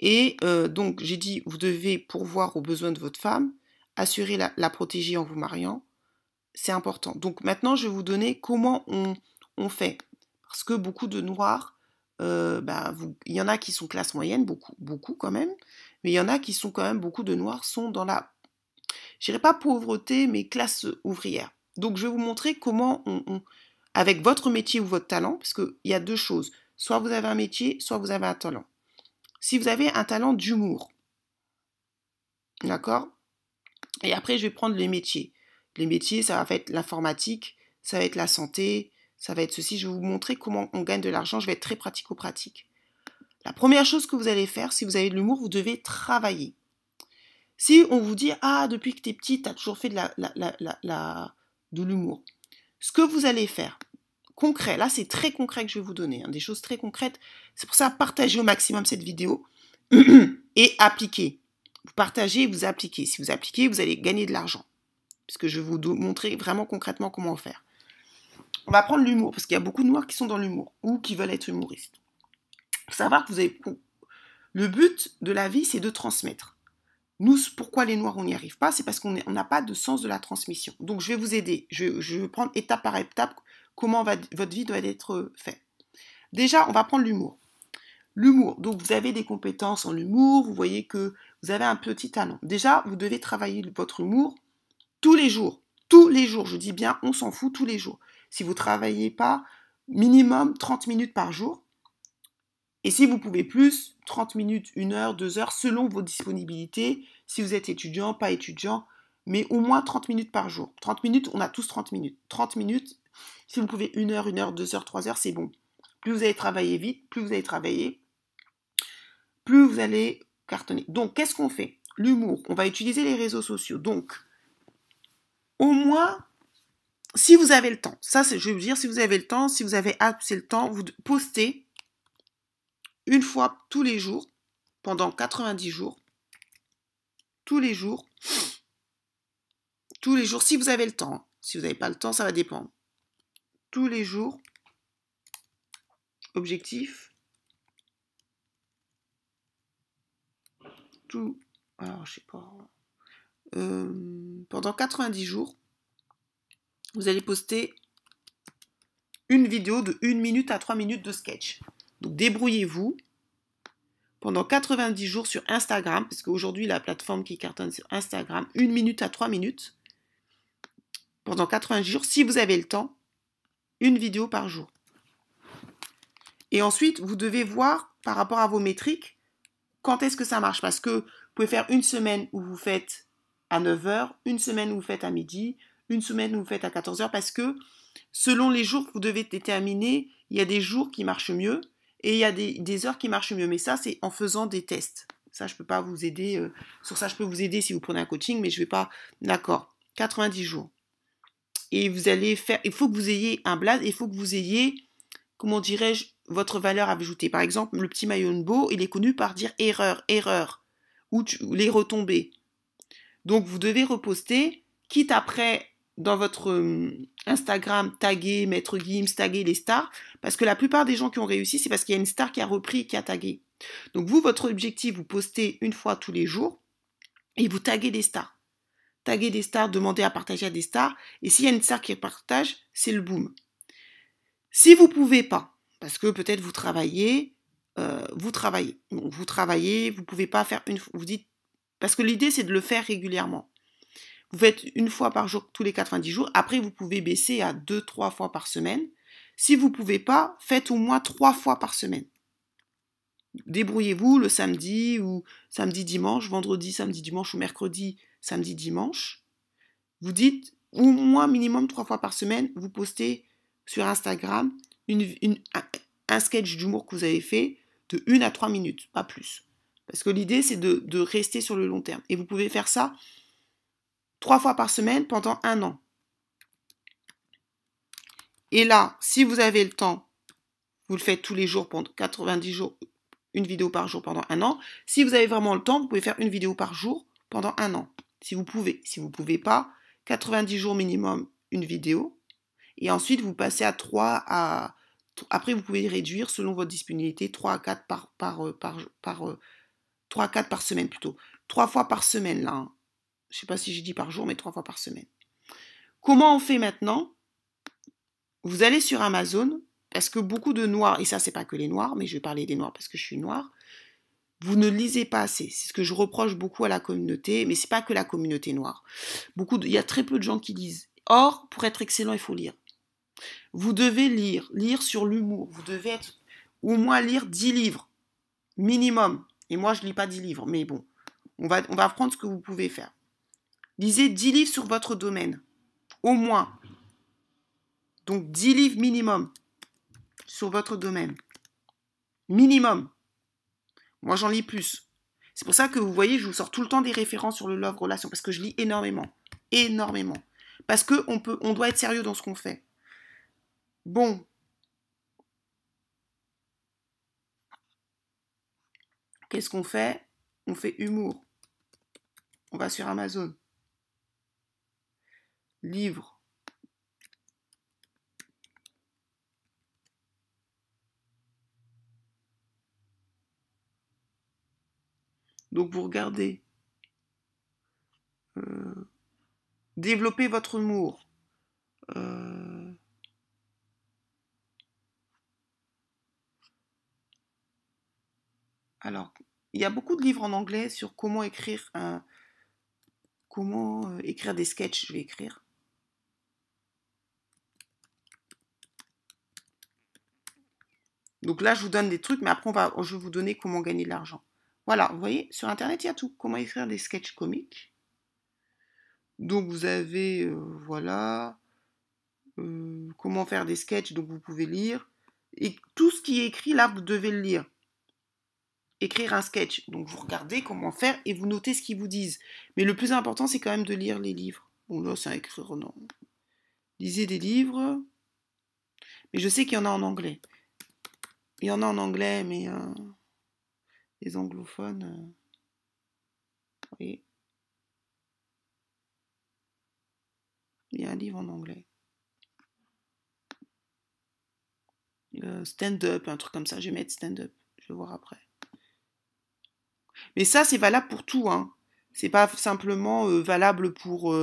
Et euh, donc, j'ai dit, vous devez pourvoir aux besoins de votre femme, assurer la, protéger en vous mariant. C'est important. Donc maintenant, je vais vous donner comment on, fait. Parce que beaucoup de noirs euh, bah, il y en a qui sont classe moyenne, beaucoup, beaucoup quand même, mais il y en a qui sont quand même, beaucoup de noirs sont dans la, je dirais pas pauvreté, mais classe ouvrière. Donc je vais vous montrer comment on, avec votre métier ou votre talent, parce qu'il y a deux choses. Soit vous avez un métier, soit vous avez un talent. Si vous avez un talent d'humour, d'accord? Et après, je vais prendre les métiers. Les métiers, ça va être l'informatique, ça va être la santé, ça va être ceci. Je vais vous montrer comment on gagne de l'argent. Je vais être très pratico-pratique. La première chose que vous allez faire, si vous avez de l'humour, vous devez travailler. Si on vous dit, ah, depuis que tu es petite, tu as toujours fait de l'humour. Ce que vous allez faire, concret, là c'est très concret que je vais vous donner, hein, des choses très concrètes. C'est pour ça, partagez au maximum cette vidéo et appliquez. Vous partagez, vous appliquez. Si vous appliquez, vous allez gagner de l'argent. Puisque je vais vous montrer vraiment concrètement comment faire. On va prendre l'humour, parce qu'il y a beaucoup de noirs qui sont dans l'humour ou qui veulent être humoristes. Il faut savoir que vous avez. Le but de la vie, c'est de transmettre. Nous, pourquoi les noirs, on n'y arrive pas C'est parce qu'on n'a pas de sens de la transmission. Donc, je vais vous aider. Je, je vais prendre étape par étape comment votre vie doit être faite. Déjà, on va prendre l'humour. L'humour. Donc, vous avez des compétences en humour. Vous voyez que vous avez un petit talent. Déjà, vous devez travailler votre humour tous les jours. Tous les jours. Je dis bien, on s'en fout tous les jours. Si vous ne travaillez pas, minimum 30 minutes par jour. Et si vous pouvez plus, 30 minutes, 1 heure, 2 heures, selon vos disponibilités, si vous êtes étudiant, pas étudiant, mais au moins 30 minutes par jour. 30 minutes, on a tous 30 minutes. 30 minutes, si vous pouvez 1 heure, 1 heure, 2 heures, 3 heures, c'est bon. Plus vous allez travailler vite, plus vous allez travailler, plus vous allez cartonner. Donc, qu'est-ce qu'on fait? L'humour. On va utiliser les réseaux sociaux. Donc, au moins, si vous avez le temps, ça, je vous dire, si vous avez le temps, si vous avez assez le temps, vous postez une fois tous les jours, pendant 90 jours, tous les jours, tous les jours, si vous avez le temps. Si vous n'avez pas le temps, ça va dépendre. Tous les jours, objectif, alors je sais pas, euh, pendant 90 jours, vous allez poster une vidéo de 1 minute à 3 minutes de sketch. Donc débrouillez-vous pendant 90 jours sur Instagram, parce qu'aujourd'hui la plateforme qui cartonne sur Instagram, 1 minute à 3 minutes, pendant 90 jours, si vous avez le temps, une vidéo par jour. Et ensuite, vous devez voir par rapport à vos métriques quand est-ce que ça marche? Parce que vous pouvez faire une semaine où vous faites à 9h, une semaine où vous faites à midi, une semaine où vous faites à 14h, parce que selon les jours que vous devez déterminer, il y a des jours qui marchent mieux et il y a des, heures qui marchent mieux. Mais ça, c'est en faisant des tests. Ça, je ne peux pas vous aider. Euh, sur ça, je peux vous aider si vous prenez un coaching, mais je ne vais pas. D'accord. 90 jours. Et vous allez faire. Il faut que vous ayez un blast, il faut que vous ayez, comment dirais-je, votre valeur ajoutée. Par exemple, le petit beau, il est connu par dire erreur, erreur, ou les retombées. Donc, vous devez reposter, quitte après dans votre euh, Instagram, taguer Maître Gims, taguer les stars, parce que la plupart des gens qui ont réussi, c'est parce qu'il y a une star qui a repris, qui a tagué. Donc vous, votre objectif, vous postez une fois tous les jours et vous taguez des stars. Taguez des stars, demandez à partager à des stars, et s'il y a une star qui partage, c'est le boom. Si vous pouvez pas, parce que peut-être vous travaillez, euh, vous travaillez, vous travaillez, vous pouvez pas faire une, vous dites, parce que l'idée c'est de le faire régulièrement. Vous faites une fois par jour tous les 90 jours. Après, vous pouvez baisser à deux, trois fois par semaine. Si vous ne pouvez pas, faites au moins trois fois par semaine. Débrouillez-vous le samedi ou samedi, dimanche, vendredi, samedi, dimanche ou mercredi, samedi, dimanche. Vous dites au moins minimum trois fois par semaine, vous postez sur Instagram un, sketch d'humour que vous avez fait de une à trois minutes, pas plus. Parce que l'idée, c'est de, de rester sur le long terme. Et vous pouvez faire ça trois fois par semaine pendant un an. Et là, si vous avez le temps, vous le faites tous les jours pendant 90 jours, une vidéo par jour pendant un an. Si vous avez vraiment le temps, vous pouvez faire une vidéo par jour pendant un an. Si vous pouvez. Si vous ne pouvez pas, 90 jours minimum, une vidéo. Et ensuite, vous passez à 3 à... Après, vous pouvez réduire selon votre disponibilité, 3 à 4 par, par, euh, par, par, 3 euh, à 4 par semaine plutôt. 3 fois par semaine, là. Hein je ne sais pas si j'ai dit par jour, mais trois fois par semaine. Comment on fait maintenant? Vous allez sur Amazon, parce que beaucoup de noirs, et ça c'est pas que les noirs, mais je vais parler des noirs parce que je suis noire, vous ne lisez pas assez. C'est ce que je reproche beaucoup à la communauté, mais c'est pas que la communauté noire. Beaucoup il y a très peu de gens qui lisent. Or, pour être excellent, il faut lire. Vous devez lire, lire sur l'humour. Vous devez être au moins lire 10 livres, minimum. Et moi, je ne lis pas 10 livres, mais bon, on va, on ce que vous pouvez faire. Lisez 10 livres sur votre domaine, au moins. Donc 10 livres minimum sur votre domaine. Minimum. Moi, j'en lis plus. C'est pour ça que vous voyez, je vous sors tout le temps des références sur le love relation, parce que je lis énormément. Énormément. Parce qu'on on doit être sérieux dans ce qu'on fait. Bon. Qu'est-ce qu'on fait? On fait humour. On va sur Amazon. Livre. Donc vous regardez. Euh, développez votre humour. Euh, alors, il y a beaucoup de livres en anglais sur comment écrire un, comment euh, écrire des sketchs. Je vais écrire. Donc là, je vous donne des trucs, mais après, on va, je vais vous donner comment gagner de l'argent. Voilà, vous voyez, sur Internet, il y a tout. Comment écrire des sketchs comiques. Donc vous avez, euh, voilà, euh, comment faire des sketchs, donc vous pouvez lire. Et tout ce qui est écrit, là, vous devez le lire. Écrire un sketch. Donc vous regardez comment faire et vous notez ce qu'ils vous disent. Mais le plus important, c'est quand même de lire les livres. Bon, là, c'est à écrire, non. Lisez des livres. Mais je sais qu'il y en a en anglais. Il y en a en anglais, mais... Euh, les anglophones. Euh. Il y a un livre en anglais. Euh, stand-up, un truc comme ça. Je vais mettre stand-up. Je vais voir après. Mais ça, c'est valable pour tout. Hein. C'est pas simplement euh, valable pour.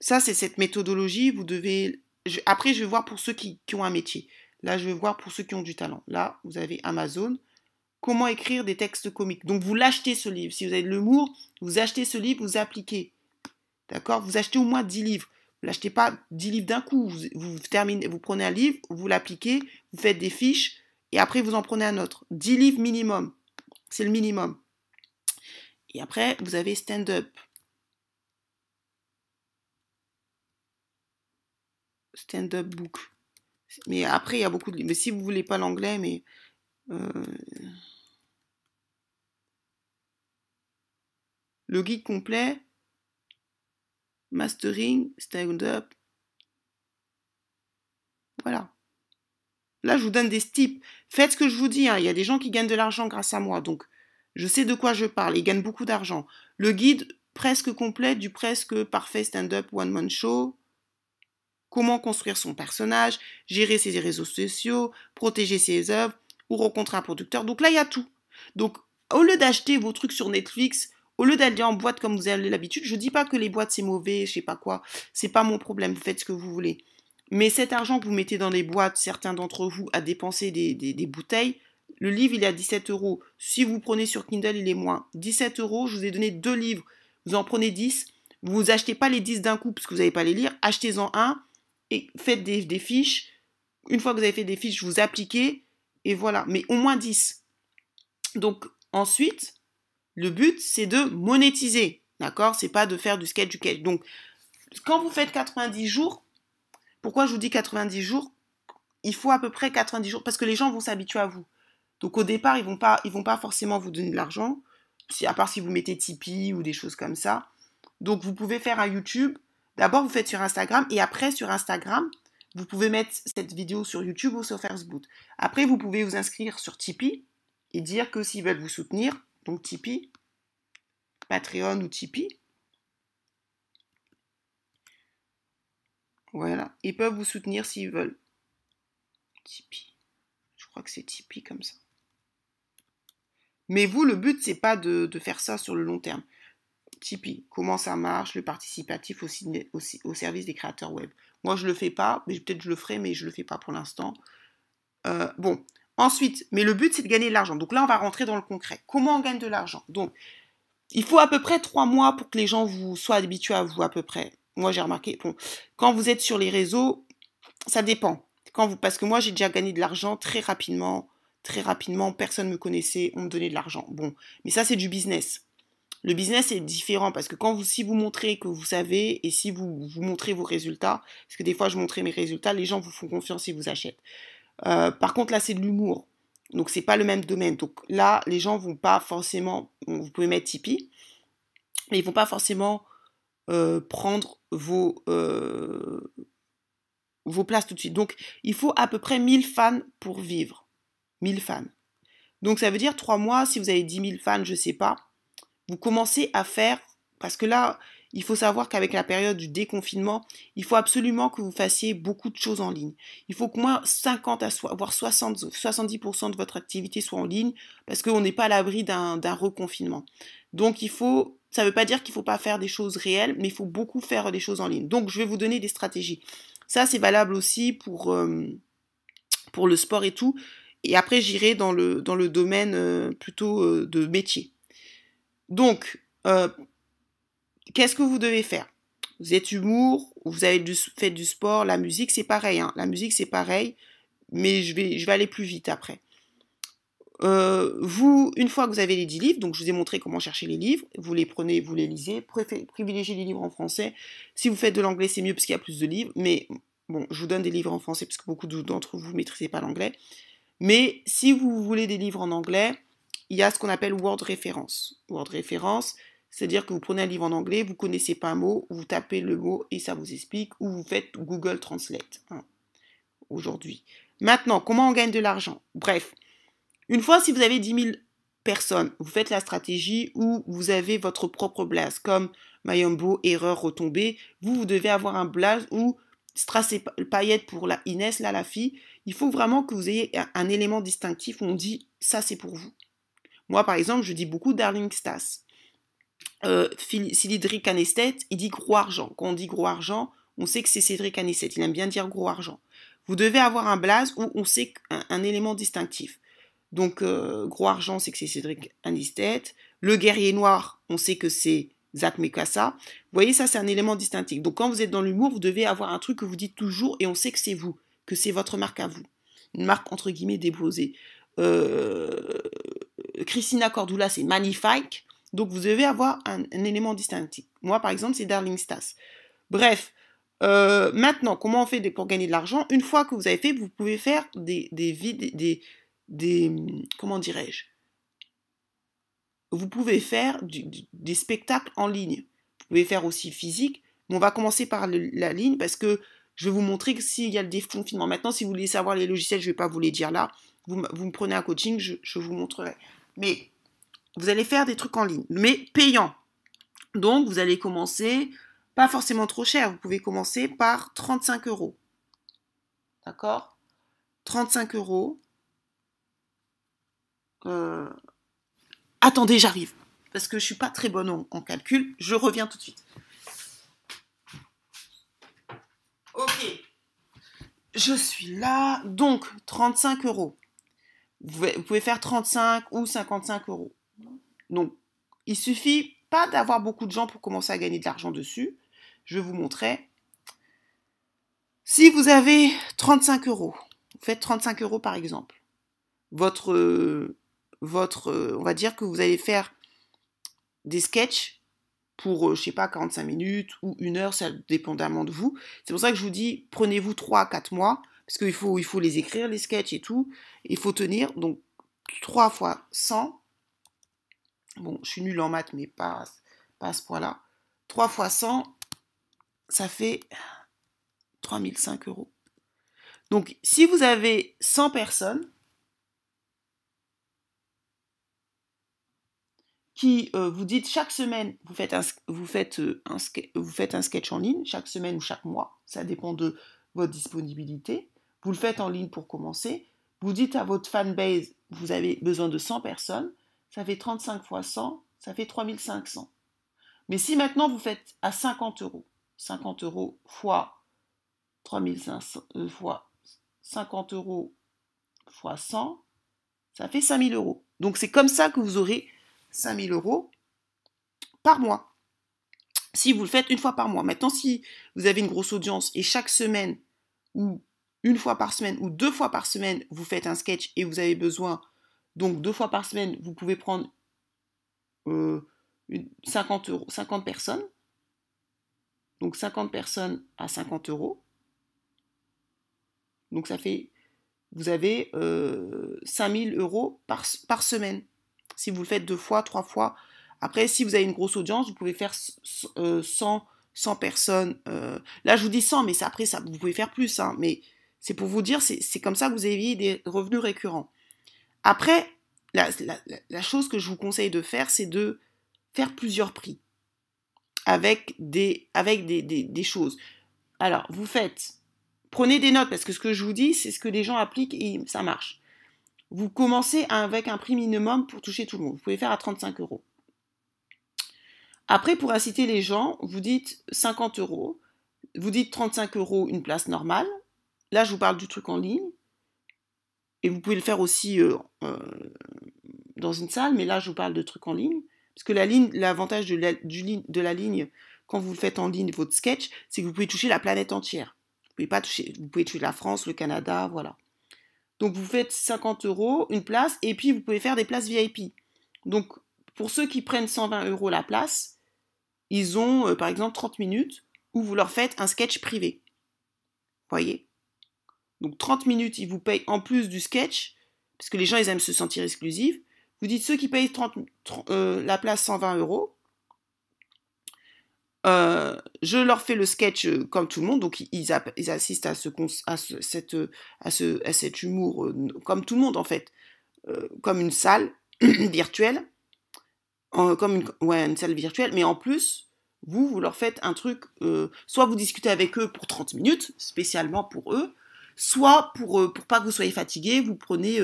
Ça, c'est cette méthodologie. Vous devez. Après, je vais voir pour ceux qui, qui, ont un métier. Là, je vais voir pour ceux qui ont du talent. Là, vous avez Amazon. Comment écrire des textes comiques? Donc vous l'achetez ce livre. Si vous avez de l'humour, vous achetez ce livre, vous appliquez. D'accord? Vous achetez au moins 10 livres. Vous l'achetez pas 10 livres d'un coup. Vous, terminez, vous prenez un livre, vous l'appliquez, vous faites des fiches et après vous en prenez un autre. 10 livres minimum. C'est le minimum. Et après, vous avez stand-up. Stand-up book. Mais après, il y a beaucoup de. Mais si vous voulez pas l'anglais, mais euh, le guide complet, mastering, stand-up. Voilà. Là, je vous donne des tips. Faites ce que je vous dis. Hein. Il y a des gens qui gagnent de l'argent grâce à moi. Donc, je sais de quoi je parle. Ils gagnent beaucoup d'argent. Le guide presque complet du presque parfait stand-up one-man show. Comment construire son personnage, gérer ses réseaux sociaux, protéger ses œuvres, ou rencontrer un producteur. Donc là, il y a tout. Donc, au lieu d'acheter vos trucs sur Netflix, au lieu d'aller en boîte comme vous avez l'habitude, je dis pas que les boîtes c'est mauvais, je sais pas quoi, c'est pas mon problème, faites ce que vous voulez. Mais cet argent que vous mettez dans les boîtes, certains d'entre vous, à dépenser des, bouteilles, le livre il est à 17 euros. Si vous prenez sur Kindle, il est moins. 17 euros, je vous ai donné deux livres, vous en prenez 10. Vous achetez pas les 10 d'un coup parce que vous n'allez pas les lire, achetez-en un et faites des, fiches. Une fois que vous avez fait des fiches, vous appliquez et voilà, mais au moins 10. Donc ensuite, le but, c'est de monétiser. D'accord? C'est pas de faire du sketch du sketch. Donc, quand vous faites 90 jours, pourquoi je vous dis 90 jours? Il faut à peu près 90 jours parce que les gens vont s'habituer à vous. Donc au départ, ils vont pas, vont pas forcément vous donner de l'argent, si, à part si vous mettez Tipeee ou des choses comme ça. Donc vous pouvez faire un YouTube. D'abord, vous faites sur Instagram et après sur Instagram, vous pouvez mettre cette vidéo sur YouTube ou sur Facebook. Après, vous pouvez vous inscrire sur Tipeee et dire que s'ils veulent vous soutenir, donc Tipeee, Patreon ou Tipeee, voilà, ils peuvent vous soutenir s'ils veulent. Tipeee. Je crois que c'est Tipeee comme ça. Mais vous, le but, c'est pas de, faire ça sur le long terme. Tipeee, comment ça marche, le participatif au service des créateurs web. Moi, je le fais pas, mais peut-être je le ferai, mais je le fais pas pour l'instant. Euh, bon, ensuite, mais le but, c'est de gagner de l'argent. Donc là, on va rentrer dans le concret. Comment on gagne de l'argent? Donc, il faut à peu près trois mois pour que les gens vous soient habitués à vous, à peu près. Moi, j'ai remarqué, bon, quand vous êtes sur les réseaux, ça dépend. Quand vous, parce que moi, j'ai déjà gagné de l'argent très rapidement, très rapidement, personne ne me connaissait, on me donnait de l'argent. Bon, mais ça c'est du business. Le business est différent parce que quand si vous montrez que vous savez et si vous, vous montrez vos résultats, parce que des fois je montrais mes résultats, les gens vous font confiance et vous achètent. Euh, par contre là c'est de l'humour, donc c'est pas le même domaine. Donc là les gens vont pas forcément, vous pouvez mettre Tipeee, mais ils vont pas forcément euh, prendre vos euh, vos places tout de suite. Donc il faut à peu près 1000 fans pour vivre, 1000 fans. Donc ça veut dire 3 mois, si vous avez 10 000 fans, je sais pas, vous commencez à faire, parce que là, il faut savoir qu'avec la période du déconfinement, il faut absolument que vous fassiez beaucoup de choses en ligne. Il faut qu'au moins 50 à voire 60, 70% de votre activité soit en ligne parce qu'on n'est pas à l'abri d'un reconfinement. Donc il faut, ça ne veut pas dire qu'il ne faut pas faire des choses réelles, mais il faut beaucoup faire des choses en ligne. Donc je vais vous donner des stratégies. Ça c'est valable aussi pour, euh, pour le sport et tout. Et après j'irai dans le, dans le domaine euh, plutôt euh, de métier. Donc, euh, qu'est-ce que vous devez faire? Vous êtes humour, vous avez du, du sport, la musique, c'est pareil. Hein. La musique, c'est pareil, mais je vais, je vais aller plus vite après. Vous, une fois que vous avez les 10 livres, donc je vous ai montré comment chercher les livres, vous les prenez, vous les lisez, privilégiez les livres en français. Si vous faites de l'anglais, c'est mieux parce qu'il y a plus de livres, mais bon, je vous donne des livres en français parce que beaucoup d'entre vous ne maîtrisez pas l'anglais. Mais si vous voulez des livres en anglais, il y a ce qu'on appelle Word Référence. Word Référence, c'est-à-dire que vous prenez un livre en anglais, vous connaissez pas un mot, vous tapez le mot et ça vous explique, ou vous faites Google Translate hein, aujourd'hui. Maintenant, comment on gagne de l'argent? Bref, une fois si vous avez 10 000 personnes, vous faites la stratégie où vous avez votre propre blaze, comme Mayombo, erreur, retombée, vous, vous devez avoir un blaze où strass et pour la Inès, la fille, il faut vraiment que vous ayez un élément distinctif où on dit ça c'est pour vous. Moi, par exemple, je dis beaucoup Darling Stas. Euh, Cédric Anestet, il dit gros argent. Quand on dit gros argent, on sait que c'est Cédric Anestet. Il aime bien dire gros argent. Vous devez avoir un blaze où on sait un, élément distinctif. Donc, euh, gros argent, c'est que c'est Cédric Anistet. Le guerrier noir, on sait que c'est Zach Mekassa. Vous voyez, ça, c'est un élément distinctif. Donc, quand vous êtes dans l'humour, vous devez avoir un truc que vous dites toujours et on sait que c'est vous, que c'est votre marque à vous. Une marque, entre guillemets, déposée. Euh, Christina Cordula, c'est magnifique. Donc vous devez avoir un, élément distinctif. Moi, par exemple, c'est Darling Stas. Bref, euh, maintenant, comment on fait pour gagner de l'argent? Une fois que vous avez fait, vous pouvez faire des, des, des, des, comment dirais-je? Vous pouvez faire des spectacles en ligne. Vous pouvez faire aussi physique, mais on va commencer par la ligne parce que je vais vous montrer s'il y a le déconfinement. Maintenant, si vous voulez savoir les logiciels, je ne vais pas vous les dire là. Vous, me prenez un coaching, je, je vous montrerai. Mais vous allez faire des trucs en ligne, mais payants. Donc, vous allez commencer, pas forcément trop cher, vous pouvez commencer par 35 euros. D'accord? 35 euros. Euh, attendez, j'arrive. Parce que je ne suis pas très bonne en, calcul. Je reviens tout de suite. Ok. Je suis là. Donc, 35 euros. Vous pouvez faire 35 ou 55 euros. Donc, il suffit pas d'avoir beaucoup de gens pour commencer à gagner de l'argent dessus. Je vous montrer. Si vous avez 35 euros, vous faites 35 euros par exemple. Votre, votre, on va dire que vous allez faire des sketchs pour, je sais pas, 45 minutes ou une heure, ça dépendamment de vous. C'est pour ça que je vous dis, prenez-vous 3 à 4 mois parce qu'il faut, il faut les écrire, les sketchs et tout. Il faut tenir. Donc, 3 fois 100. Bon, je suis nulle en maths, mais pas, pas à ce point-là. 3 fois 100, ça fait 3005 euros. Donc, si vous avez 100 personnes qui euh, vous dites chaque semaine, vous faites, un, vous, faites, euh, un, vous faites un sketch en ligne, chaque semaine ou chaque mois, ça dépend de votre disponibilité. Vous le faites en ligne pour commencer. Vous dites à votre fanbase, vous avez besoin de 100 personnes. Ça fait 35 fois 100, ça fait 3500. Mais si maintenant vous faites à 50 euros, 50 euros fois 3500, euh, 50 euros fois 100, ça fait 5000 euros. Donc c'est comme ça que vous aurez 5000 euros par mois. Si vous le faites une fois par mois. Maintenant, si vous avez une grosse audience et chaque semaine ou une fois par semaine ou deux fois par semaine, vous faites un sketch et vous avez besoin, donc deux fois par semaine, vous pouvez prendre 50, euros, 50 personnes. Donc 50 personnes à 50 euros. Donc ça fait, vous avez 5000 euros par semaine. Si vous le faites deux fois, trois fois. Après, si vous avez une grosse audience, vous pouvez faire 100, 100 personnes. là, je vous dis 100, mais après, ça, vous pouvez faire plus. Hein, mais c'est pour vous dire, c'est comme ça que vous avez des revenus récurrents. Après, la, chose que je vous conseille de faire, c'est de faire plusieurs prix avec des, choses. Alors, vous faites, prenez des notes parce que ce que je vous dis, c'est ce que les gens appliquent et ça marche. Vous commencez avec un prix minimum pour toucher tout le monde. Vous pouvez faire à 35 euros. Après, pour inciter les gens, vous dites 50 euros, vous dites 35 euros une place normale, Là, je vous parle du truc en ligne. Et vous pouvez le faire aussi euh, euh, dans une salle, mais là, je vous parle de trucs en ligne. Parce que la l'avantage de la, ligne, quand vous faites en ligne, votre sketch, c'est que vous pouvez toucher la planète entière. Vous pouvez pas toucher, vous pouvez toucher la France, le Canada, voilà. Donc vous faites 50 euros, une place, et puis vous pouvez faire des places VIP. Donc pour ceux qui prennent 120 euros la place, ils ont euh, par exemple 30 minutes où vous leur faites un sketch privé. Voyez? Donc 30 minutes, ils vous payent en plus du sketch, parce que les gens, ils aiment se sentir exclusifs. Vous dites ceux qui payent 30, euh, la place 120 euros, euh, je leur fais le sketch euh, comme tout le monde, donc ils, assistent à, ce, à, cette, à, ce, à cet humour comme tout le monde en fait, comme une salle virtuelle, comme une, ouais, une salle virtuelle, mais en plus, vous, vous leur faites un truc, soit vous discutez avec eux pour 30 minutes, spécialement pour eux, Soit pour, euh, pour pas que vous soyez fatigué, vous prenez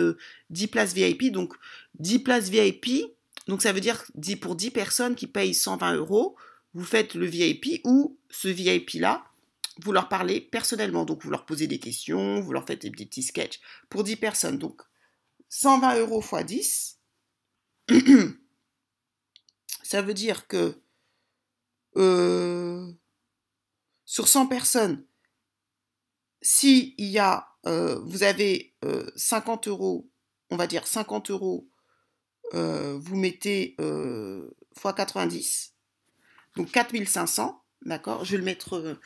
10 euh, places VIP. Donc 10 places VIP, donc ça veut dire 10 pour 10 personnes qui payent 120 euros, vous faites le VIP ou ce VIP-là, vous leur parlez personnellement. Donc vous leur posez des questions, vous leur faites des petits sketchs pour 10 personnes. Donc 120 euros x 10, ça veut dire que euh, sur 100 personnes, si il y a, euh, vous avez 50 euh, euros, on va dire 50 euros, vous mettez x 90, donc 4500, d'accord Je vais le mettre,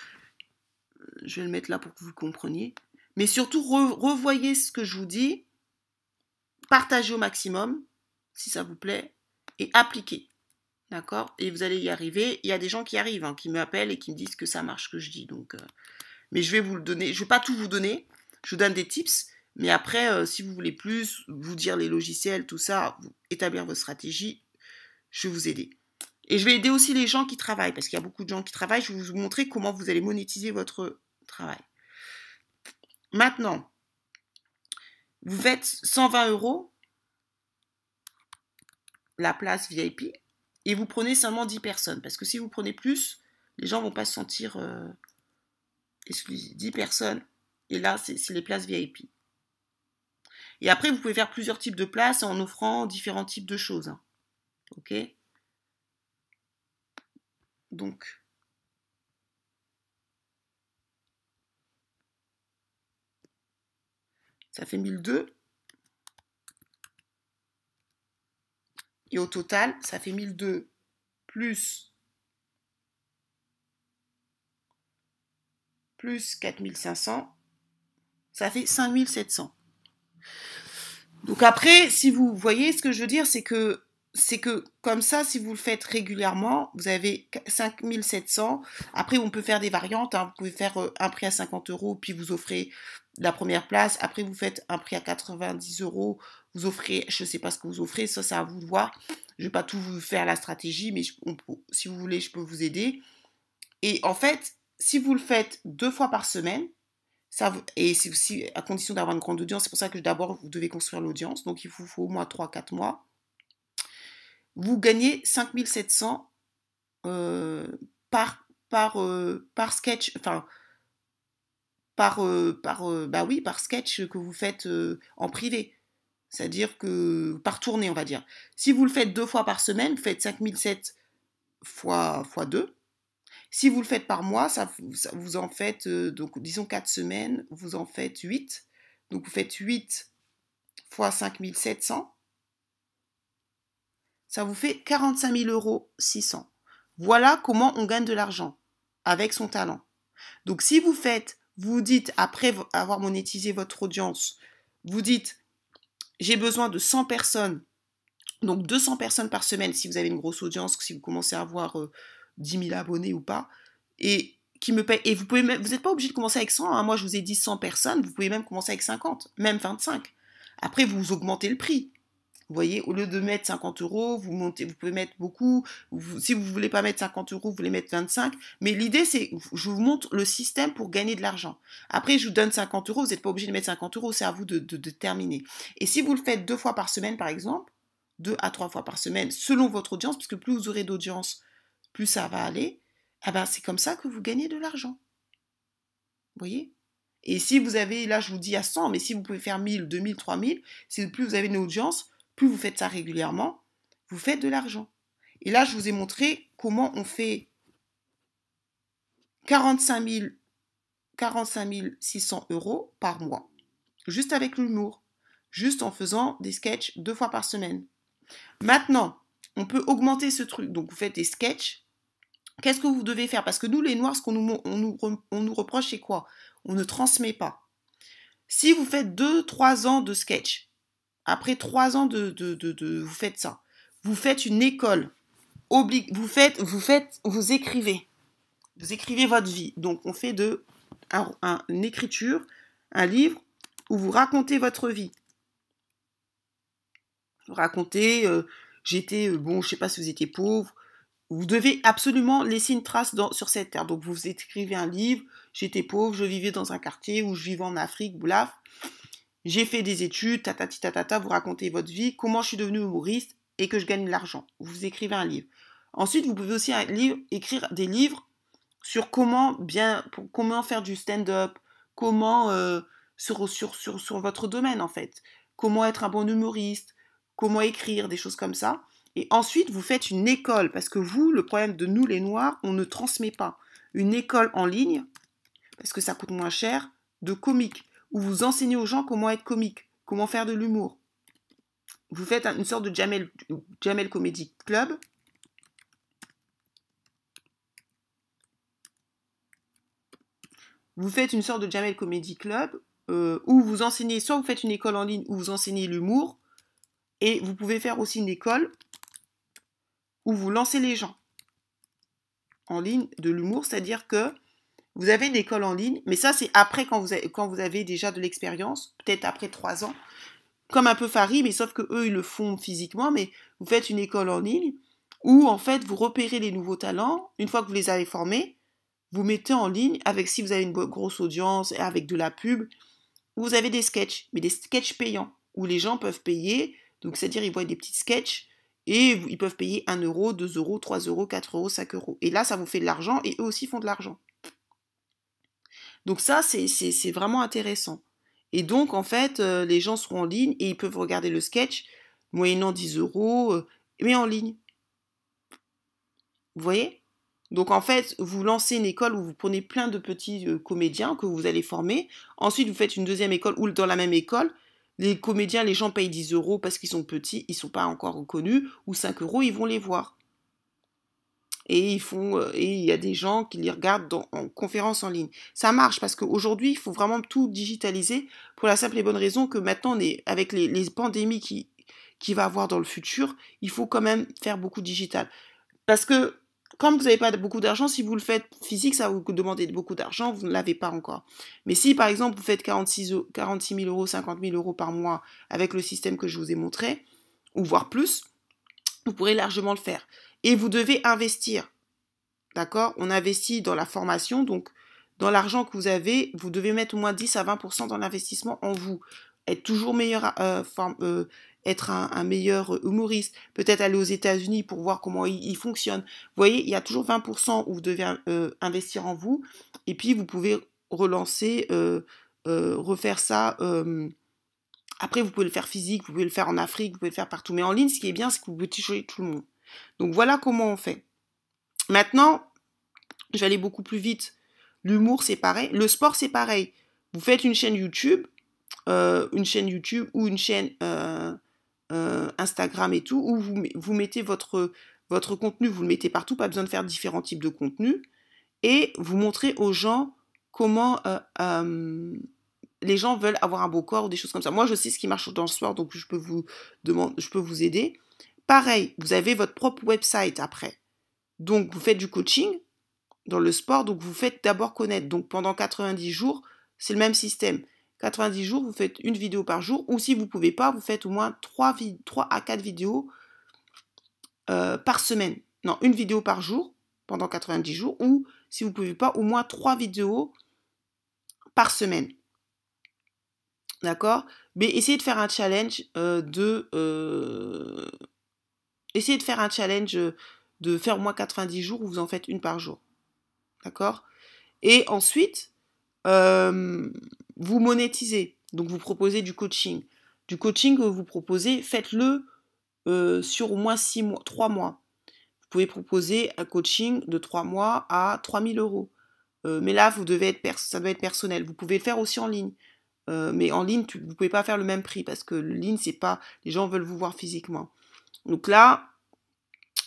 je vais le mettre là pour que vous compreniez. Mais surtout, revoyez ce que je vous dis, partagez au maximum, si ça vous plaît, et appliquez. D'accord Et vous allez y arriver. Il y a des gens qui arrivent, hein, qui m'appellent et qui me disent que ça marche, que je dis. Donc, mais je vais vous le donner. Je ne vais pas tout vous donner. Je vous donne des tips. Mais après, euh, si vous voulez plus, vous dire les logiciels, tout ça, établir votre stratégie, je vais vous aider. Et je vais aider aussi les gens qui travaillent, parce qu'il y a beaucoup de gens qui travaillent. Je vais vous montrer comment vous allez monétiser votre travail. Maintenant, vous faites 120 euros la place VIP et vous prenez seulement 10 personnes. Parce que si vous prenez plus, les gens ne vont pas se sentir... Euh, exclusif, 10 personnes. Et là, c'est les places VIP. Et après, vous pouvez faire plusieurs types de places en offrant différents types de choses. Hein. Ok? Donc, ça fait 1002. Et au total, ça fait 1002 plus plus 4500, ça fait 5700. Donc après, si vous voyez ce que je veux dire, c'est que c'est que comme ça, si vous le faites régulièrement, vous avez 5700. Après, on peut faire des variantes. Hein. Vous pouvez faire euh, un prix à 50 euros, puis vous offrez la première place. Après, vous faites un prix à 90 euros. Vous offrez, je ne sais pas ce que vous offrez, ça, c'est à vous de voir. Je ne vais pas tout vous faire la stratégie, mais si vous voulez, je peux vous aider. Et en fait, si vous le faites deux fois par semaine, ça, et c'est aussi à condition d'avoir une grande audience, c'est pour ça que d'abord vous devez construire l'audience, donc il vous faut au moins 3-4 mois, vous gagnez 5700 euh, par, par, euh, par sketch, enfin, par, euh, par, bah par sketch que vous faites en privé. C'est-à-dire que par tournée, on va dire. Si vous le faites deux fois par semaine, vous faites 5007 fois, fois 2, Si vous le faites par mois, ça, vous en faites, donc disons 4 semaines, vous en faites 8. Donc vous faites 8 fois 5700. Ça vous fait 45 000 euros 600. Voilà comment on gagne de l'argent avec son talent. Donc si vous faites, vous dites, après avoir monétisé votre audience, vous dites, j'ai besoin de 100 personnes, donc 200 personnes par semaine si vous avez une grosse audience, si vous commencez à avoir 10 euh, 000 abonnés ou pas, et qui me paye, et vous pouvez vous n'êtes pas obligé de commencer avec 100, hein. moi je vous ai dit 100 personnes, vous pouvez même commencer avec 50, même 25. Après, vous augmentez le prix. Vous voyez, au lieu de mettre 50 euros, vous montez, vous pouvez mettre beaucoup. si vous voulez pas mettre 50 euros, vous voulez mettre 25. Mais l'idée, c'est, je vous montre le système pour gagner de l'argent. Après, je vous donne 50 euros, vous n'êtes pas obligé de mettre 50 euros, c'est à vous de, de, terminer. Et si vous le faites deux fois par semaine, par exemple, deux à trois fois par semaine, selon votre audience, parce que plus vous aurez d'audience, plus ça va aller, eh ben, c'est comme ça que vous gagnez de l'argent. Vous voyez? Et si vous avez, là je vous dis à 100, mais si vous pouvez faire 1000, 2000, 3000, c'est plus vous avez une audience, plus vous faites ça régulièrement, vous faites de l'argent. Et là, je vous ai montré comment on fait 45 600 euros par mois, juste avec l'humour, juste en faisant des sketchs deux fois par semaine. Maintenant, on peut augmenter ce truc. Donc, vous faites des sketchs. Qu'est-ce que vous devez faire? Parce que nous, les Noirs, ce qu'on nous, nous reproche, c'est quoi? On ne transmet pas. Si vous faites 2-3 ans de sketch, après trois ans de, de, vous faites ça. Vous faites une école. vous faites, vous faites, vous écrivez. Vous écrivez votre vie. Donc on fait de un, une écriture, un livre où vous racontez votre vie. Vous racontez, euh, j'étais, euh, bon, je sais pas si vous étiez pauvre. Vous devez absolument laisser une trace sur cette terre. Donc vous écrivez un livre, j'étais pauvre, je vivais dans un quartier où je vivais en Afrique, blaf j'ai fait des études, tatati vous racontez votre vie, comment je suis devenu humoriste et que je gagne de l'argent. Vous écrivez un livre. Ensuite, vous pouvez aussi écrire des livres sur comment bien, comment faire du stand-up, comment euh, sur, sur, sur, sur votre domaine en fait, comment être un bon humoriste, comment écrire, des choses comme ça. Et ensuite, vous faites une école, parce que vous, le problème de nous les Noirs, on ne transmet pas une école en ligne, parce que ça coûte moins cher, de comique où vous enseignez aux gens comment être comique, comment faire de l'humour. Vous faites une sorte de Jamel, Comedy Club. Vous faites une sorte de Jamel Comedy Club euh, où vous enseignez, soit vous faites une école en ligne où vous enseignez l'humour, et vous pouvez faire aussi une école où vous lancez les gens en ligne de l'humour, c'est-à-dire que vous avez une école en ligne, mais ça, c'est après quand vous, avez, déjà de l'expérience, peut-être après trois ans, comme un peu Farid, mais sauf que eux, ils le font physiquement, mais vous faites une école en ligne où, en fait, vous repérez les nouveaux talents. Une fois que vous les avez formés, vous mettez en ligne avec, si vous avez une grosse audience, avec de la pub, vous avez des sketchs, mais des sketchs payants, où les gens peuvent payer, donc c'est-à-dire ils voient des petits sketchs, et ils peuvent payer 1 euro, 2 euros, 3 euros, 4 euros, 5 euros. Et là, ça vous fait de l'argent, et eux aussi font de l'argent. Donc ça, c'est vraiment intéressant. Et donc, en fait, euh, les gens seront en ligne et ils peuvent regarder le sketch, moyennant 10 euros, euh, mais en ligne. Vous voyez? Donc, en fait, vous lancez une école où vous prenez plein de petits euh, comédiens que vous allez former. Ensuite, vous faites une deuxième école ou dans la même école, les comédiens, les gens payent 10 euros parce qu'ils sont petits, ils ne sont pas encore reconnus, ou 5 euros, ils vont les voir et ils font euh, et il y a des gens qui les regardent en conférence en ligne. Ça marche parce qu'aujourd'hui, il faut vraiment tout digitaliser pour la simple et bonne raison que maintenant, on est, avec les, pandémies qui, qui va avoir dans le futur, il faut quand même faire beaucoup digital. Parce que comme vous n'avez pas beaucoup d'argent, si vous le faites physique, ça va vous demander beaucoup d'argent, vous ne l'avez pas encore. Mais si par exemple vous faites 46, 46 000 euros, 50 000 euros par mois avec le système que je vous ai montré, ou voire plus, vous pourrez largement le faire et vous devez investir. D'accord? On investit dans la formation, donc dans l'argent que vous avez, vous devez mettre au moins 10 à 20% dans l'investissement en vous. Être toujours meilleur, euh, euh, être un, meilleur humoriste, peut-être aller aux États-Unis pour voir comment il, fonctionne. Vous voyez, il y a toujours 20% où vous devez euh, investir en vous, et puis vous pouvez relancer, refaire ça. après, vous pouvez le faire physique, vous pouvez le faire en Afrique, vous pouvez le faire partout. Mais en ligne, ce qui est bien, c'est que vous pouvez toucher tout le monde. Donc voilà comment on fait. Maintenant, je vais aller beaucoup plus vite. L'humour, c'est pareil. Le sport, c'est pareil. Vous faites une chaîne YouTube, euh, une chaîne YouTube ou une chaîne euh, euh, Instagram et tout, où vous, mettez votre, contenu, vous le mettez partout, pas besoin de faire différents types de contenus, et vous montrez aux gens comment les gens veulent avoir un beau corps ou des choses comme ça. Moi, je sais ce qui marche dans le sport, donc je peux vous, demander, je peux vous aider. Pareil, vous avez votre propre website après. Donc, vous faites du coaching dans le sport, donc vous faites d'abord connaître. Donc, pendant 90 jours, c'est le même système. 90 jours, vous faites une vidéo par jour, ou si vous ne pouvez pas, vous faites au moins 3, 3 à 4 vidéos euh, par semaine. Non, une vidéo par jour pendant 90 jours, ou si vous ne pouvez pas, au moins 3 vidéos par semaine. D'accord? Mais essayez de faire un challenge euh, de... Euh, essayez de faire un challenge de faire au moins 90 jours où vous en faites une par jour. D'accord? Et ensuite, vous monétisez. Donc vous proposez du coaching. Du coaching que vous proposez, faites-le euh, sur au moins 6 mois, 3 mois. Vous pouvez proposer un coaching de 3 mois à 3000 euros. Euh, mais là, ça doit être personnel. Vous pouvez le faire aussi en ligne. Euh, mais en ligne, vous ne pouvez pas faire le même prix parce que ligne, c'est pas. Les gens veulent vous voir physiquement. Donc là,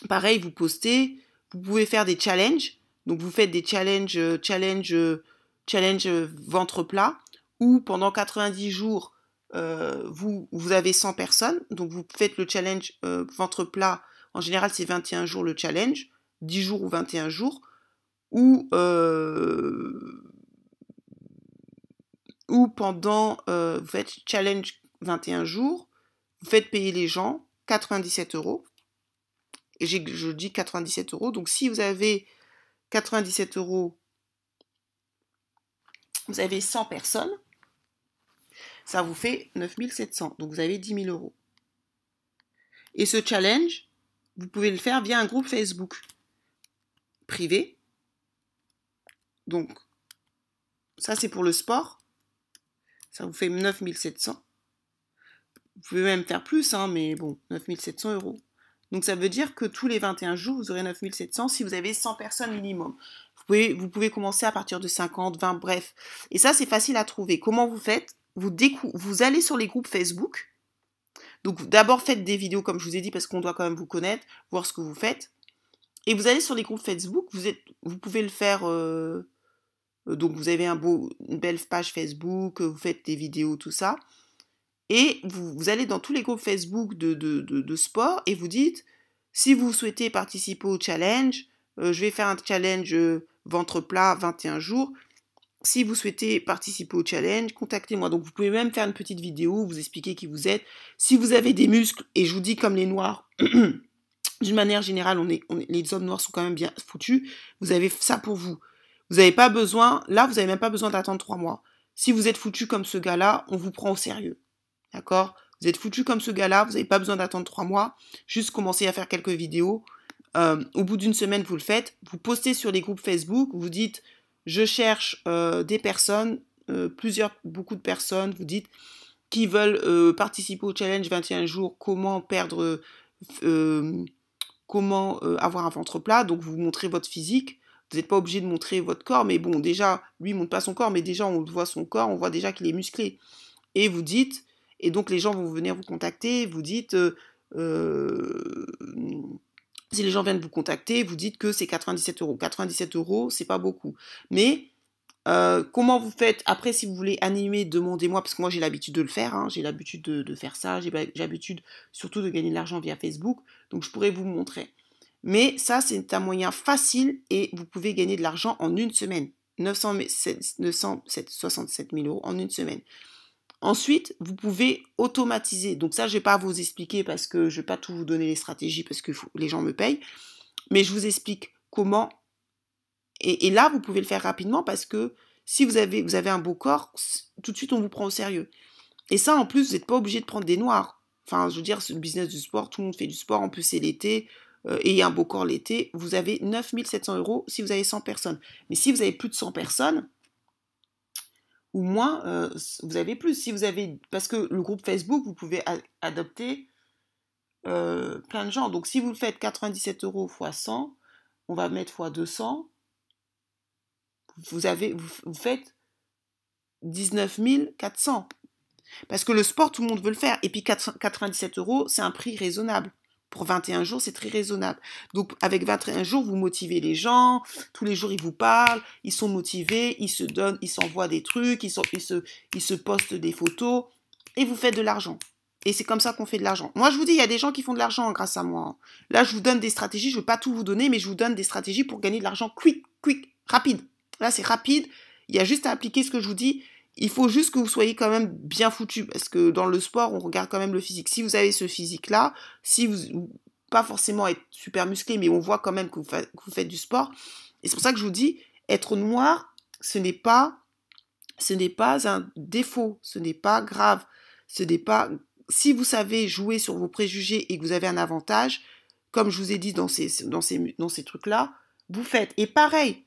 pareil, vous postez. Vous pouvez faire des challenges. Donc vous faites des challenges, challenge, challenge ventre plat où pendant 90 jours, euh, vous, avez 100 personnes, donc vous faites le challenge euh, ventre plat, en général c'est 21 jours le challenge, 10 jours ou 21 jours, ou, euh, ou pendant, vous faites challenge 21 jours, vous faites payer les gens 97 euros, et je dis 97 euros, donc si vous avez 97 euros, vous avez 100 personnes, ça vous fait 9700. Donc vous avez 10 000 euros. Et ce challenge, vous pouvez le faire via un groupe Facebook privé. Donc, ça c'est pour le sport. Ça vous fait 9700. Vous pouvez même faire plus, hein, mais bon, 9700 euros. Donc ça veut dire que tous les 21 jours, vous aurez 9700 si vous avez 100 personnes minimum. Vous pouvez, vous pouvez commencer à partir de 50, 20, bref. Et ça, c'est facile à trouver. Comment vous faites? Vous, allez sur les groupes Facebook. Donc d'abord faites des vidéos comme je vous ai dit parce qu'on doit quand même vous connaître, voir ce que vous faites. Et vous allez sur les groupes Facebook, vous, êtes, vous pouvez le faire. Euh, euh, donc vous avez un beau, une belle page Facebook, vous faites des vidéos, tout ça. Et vous, allez dans tous les groupes Facebook de, de, de, sport et vous dites, si vous souhaitez participer au challenge, euh, je vais faire un challenge ventre plat 21 jours. Si vous souhaitez participer au challenge, contactez-moi. Donc vous pouvez même faire une petite vidéo, vous expliquer qui vous êtes. Si vous avez des muscles, et je vous dis comme les noirs, d'une manière générale, on est, les hommes noirs sont quand même bien foutus, vous avez ça pour vous. Vous n'avez pas besoin, là, vous n'avez même pas besoin d'attendre trois mois. Si vous êtes foutu comme ce gars-là, on vous prend au sérieux. D'accord? Vous êtes foutu comme ce gars-là, vous n'avez pas besoin d'attendre trois mois. Juste commencer à faire quelques vidéos. Euh, au bout d'une semaine, vous le faites. Vous postez sur les groupes Facebook, vous dites je cherche euh, des personnes, euh, plusieurs, beaucoup de personnes, vous dites, qui veulent participer au challenge 21 jours, comment perdre, comment avoir un ventre plat. Donc vous montrez votre physique. Vous n'êtes pas obligé de montrer votre corps, mais bon, déjà, lui il montre pas son corps, mais déjà on voit son corps, on voit déjà qu'il est musclé. Et vous dites, et donc les gens vont venir vous contacter, vous dites, si les gens viennent vous contacter, vous dites que c'est 97 euros. 97 euros, c'est pas beaucoup. Mais euh, comment vous faites? Après, si vous voulez animer, demandez-moi, parce que moi j'ai l'habitude de le faire. Hein. j'ai l'habitude de, faire ça. J'ai l'habitude surtout de gagner de l'argent via Facebook. Donc je pourrais vous montrer. Mais ça, c'est un moyen facile et vous pouvez gagner de l'argent en une semaine. 967 000 euros en une semaine. Ensuite, vous pouvez automatiser. Donc ça, je ne vais pas vous expliquer parce que je ne vais pas tout vous donner les stratégies parce que les gens me payent. Mais je vous explique comment. Et, là, vous pouvez le faire rapidement parce que si vous avez, un beau corps, tout de suite, on vous prend au sérieux. Et ça, en plus, vous n'êtes pas obligé de prendre des noirs. Enfin, je veux dire, c'est le business du sport, tout le monde fait du sport, en plus c'est l'été, euh, et un beau corps l'été, vous avez 9700 euros si vous avez 100 personnes. Mais si vous avez plus de 100 personnes, ou moins, euh, vous avez plus. Si vous avez, parce que le groupe Facebook, vous pouvez adopter euh, plein de gens. Donc si vous le faites 97 euros x 100, on va mettre x 200, vous, avez, vous, faites 19 400. Parce que le sport, tout le monde veut le faire. Et puis 97 euros, c'est un prix raisonnable. Pour 21 jours, c'est très raisonnable. Donc avec 21 jours, vous motivez les gens. Tous les jours, ils vous parlent. Ils sont motivés. Ils se donnent, ils s'envoient des trucs. Ils, se, se postent des photos. Et vous faites de l'argent. Et c'est comme ça qu'on fait de l'argent. Moi, je vous dis, il y a des gens qui font de l'argent grâce à moi. Là, je vous donne des stratégies. Je ne veux pas tout vous donner, mais je vous donne des stratégies pour gagner de l'argent quick, quick, rapide. Là, c'est rapide. Il y a juste à appliquer ce que je vous dis. Il faut juste que vous soyez quand même bien foutu. Parce que dans le sport, on regarde quand même le physique. Si vous avez ce physique-là, si vous, pas forcément être super musclé, mais on voit quand même que vous, faites du sport. Et c'est pour ça que je vous dis, être noir, ce n'est pas, ce n'est pas un défaut. Ce n'est pas grave. Ce n'est pas si vous savez jouer sur vos préjugés et que vous avez un avantage, comme je vous ai dit dans ces, dans ces, dans ces trucs-là, vous faites. Et pareil,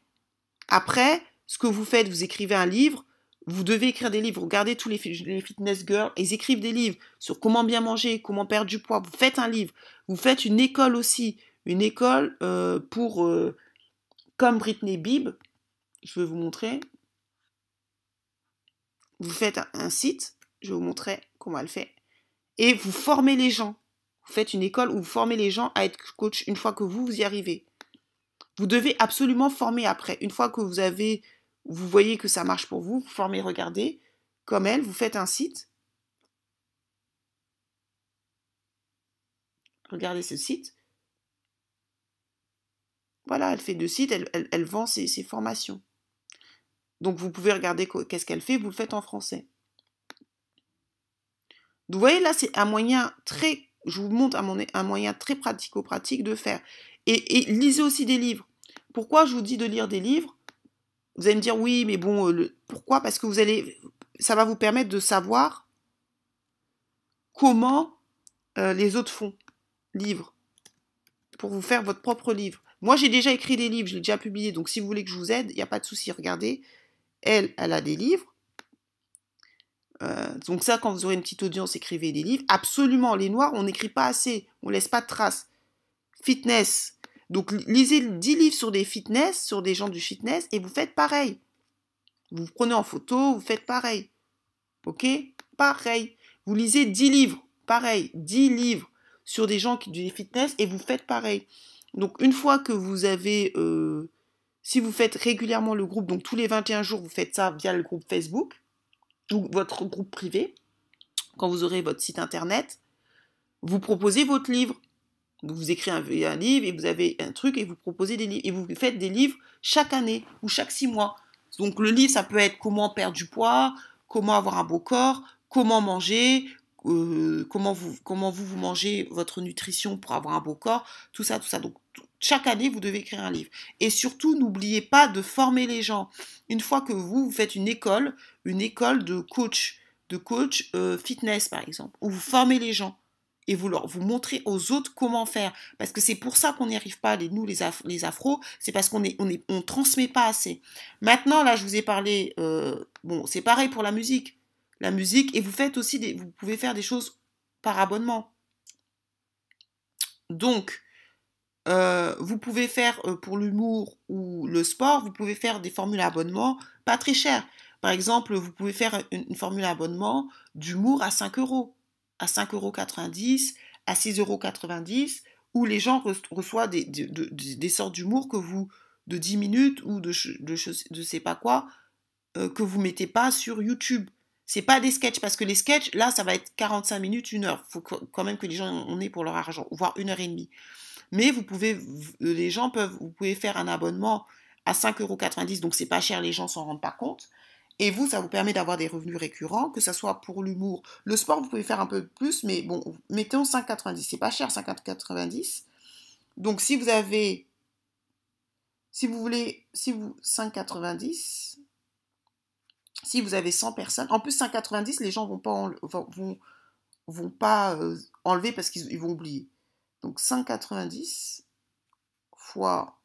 après, ce que vous faites, vous écrivez un livre, vous devez écrire des livres. Regardez tous les, fitness girls, ils écrivent des livres sur comment bien manger, comment perdre du poids. Vous faites un livre. Vous faites une école aussi. Une école euh, pour, euh, comme Britney Bibb, je vais vous montrer. Vous faites un site, je vais vous montrer comment elle fait et vous formez les gens. Vous faites une école où vous formez les gens à être coach une fois que vous, vous y arrivez. Vous devez absolument former après. Une fois que vous avez, vous voyez que ça marche pour vous, vous formez, regardez, comme elle, vous faites un site. Regardez ce site. Voilà, elle fait deux sites, elle, vend ses, formations. Donc vous pouvez regarder qu'est-ce qu'elle fait, vous le faites en français. Vous voyez, là, c'est un moyen très, je vous montre un, moyen très pratico-pratique de faire. Et, lisez aussi des livres. Pourquoi je vous dis de lire des livres? Vous allez me dire, oui, mais bon, euh, pourquoi? Parce que vous allez, ça va vous permettre de savoir comment euh, les autres font. Livres. Pour vous faire votre propre livre. Moi, j'ai déjà écrit des livres, je l'ai déjà publié. Donc, si vous voulez que je vous aide, il n'y a pas de souci. Regardez, elle, elle a des livres. Euh, donc ça, quand vous aurez une petite audience, écrivez des livres. Absolument, les noirs, on n'écrit pas assez, on laisse pas de traces. Fitness. Donc lisez 10 livres sur des fitness, sur des gens du fitness, et vous faites pareil. Vous, prenez en photo, vous faites pareil. Ok? Pareil. Vous lisez 10 livres, pareil, 10 livres sur des gens qui du fitness, et vous faites pareil. Donc une fois que vous avez... Euh, si vous faites régulièrement le groupe, donc tous les 21 jours, vous faites ça via le groupe Facebook, ou votre groupe privé, quand vous aurez votre site internet, vous proposez votre livre. Vous écrivez un, livre et vous avez un truc et vous proposez des livres. Et vous faites des livres chaque année ou chaque six mois. Donc le livre, ça peut être comment perdre du poids, comment avoir un beau corps, comment manger, euh, comment, vous, comment vous, vous mangez votre nutrition pour avoir un beau corps, tout ça, tout ça. Donc chaque année, vous devez écrire un livre. Et surtout, n'oubliez pas de former les gens. Une fois que vous, vous faites une école, une école de coach, de coach euh, fitness par exemple, où vous formez les gens et vous leur vous montrez aux autres comment faire. Parce que c'est pour ça qu'on n'y arrive pas, les, nous les, les afros, c'est parce qu'on est, transmet pas assez. Maintenant, là, je vous ai parlé, euh, bon, c'est pareil pour la musique. La musique, et vous faites aussi des, vous pouvez faire des choses par abonnement. Donc, euh, vous pouvez faire pour l'humour ou le sport, vous pouvez faire des formules abonnement pas très chères. Par exemple, vous pouvez faire une, formule abonnement d'humour à 5 euros, à 5,90 euros, à 6,90 euros, où les gens reçoivent des, sortes d'humour que vous, de 10 minutes ou de, je sais pas quoi, euh, que vous mettez pas sur YouTube. C'est pas des sketchs, parce que les sketchs, là, ça va être 45 minutes, une heure. Il faut quand même que les gens en aient pour leur argent, voire une heure et demie. Mais vous pouvez, les gens peuvent, vous pouvez faire un abonnement à 5,90 euros, donc c'est pas cher, les gens s'en rendent pas compte. Et vous, ça vous permet d'avoir des revenus récurrents, que ce soit pour l'humour. Le sport, vous pouvez faire un peu plus, mais bon, mettons 5,90. C'est pas cher, 5,90. Donc si vous avez, si vous voulez, si vous 5,90, si vous avez 100 personnes, en plus 5,90, les gens vont pas vont, pas euh, enlever parce qu'ils vont oublier. Donc 5,90 fois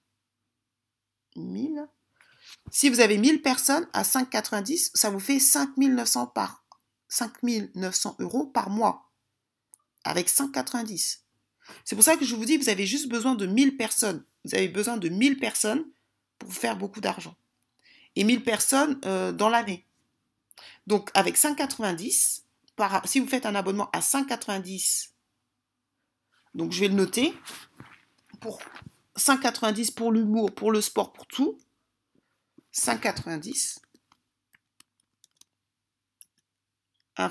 1000 si vous avez 1000 personnes à 5,90, ça vous fait 5900 par 5900 euros par mois avec 5,90. C'est pour ça que je vous dis, vous avez juste besoin de 1000 personnes. Vous avez besoin de 1000 personnes pour faire beaucoup d'argent. et 1000 personnes euh, dans l'année. Donc avec 5,90, si vous faites un abonnement à 5,90, donc je vais le noter, pour 5,90 pour l'humour, pour le sport, pour tout, 5,90.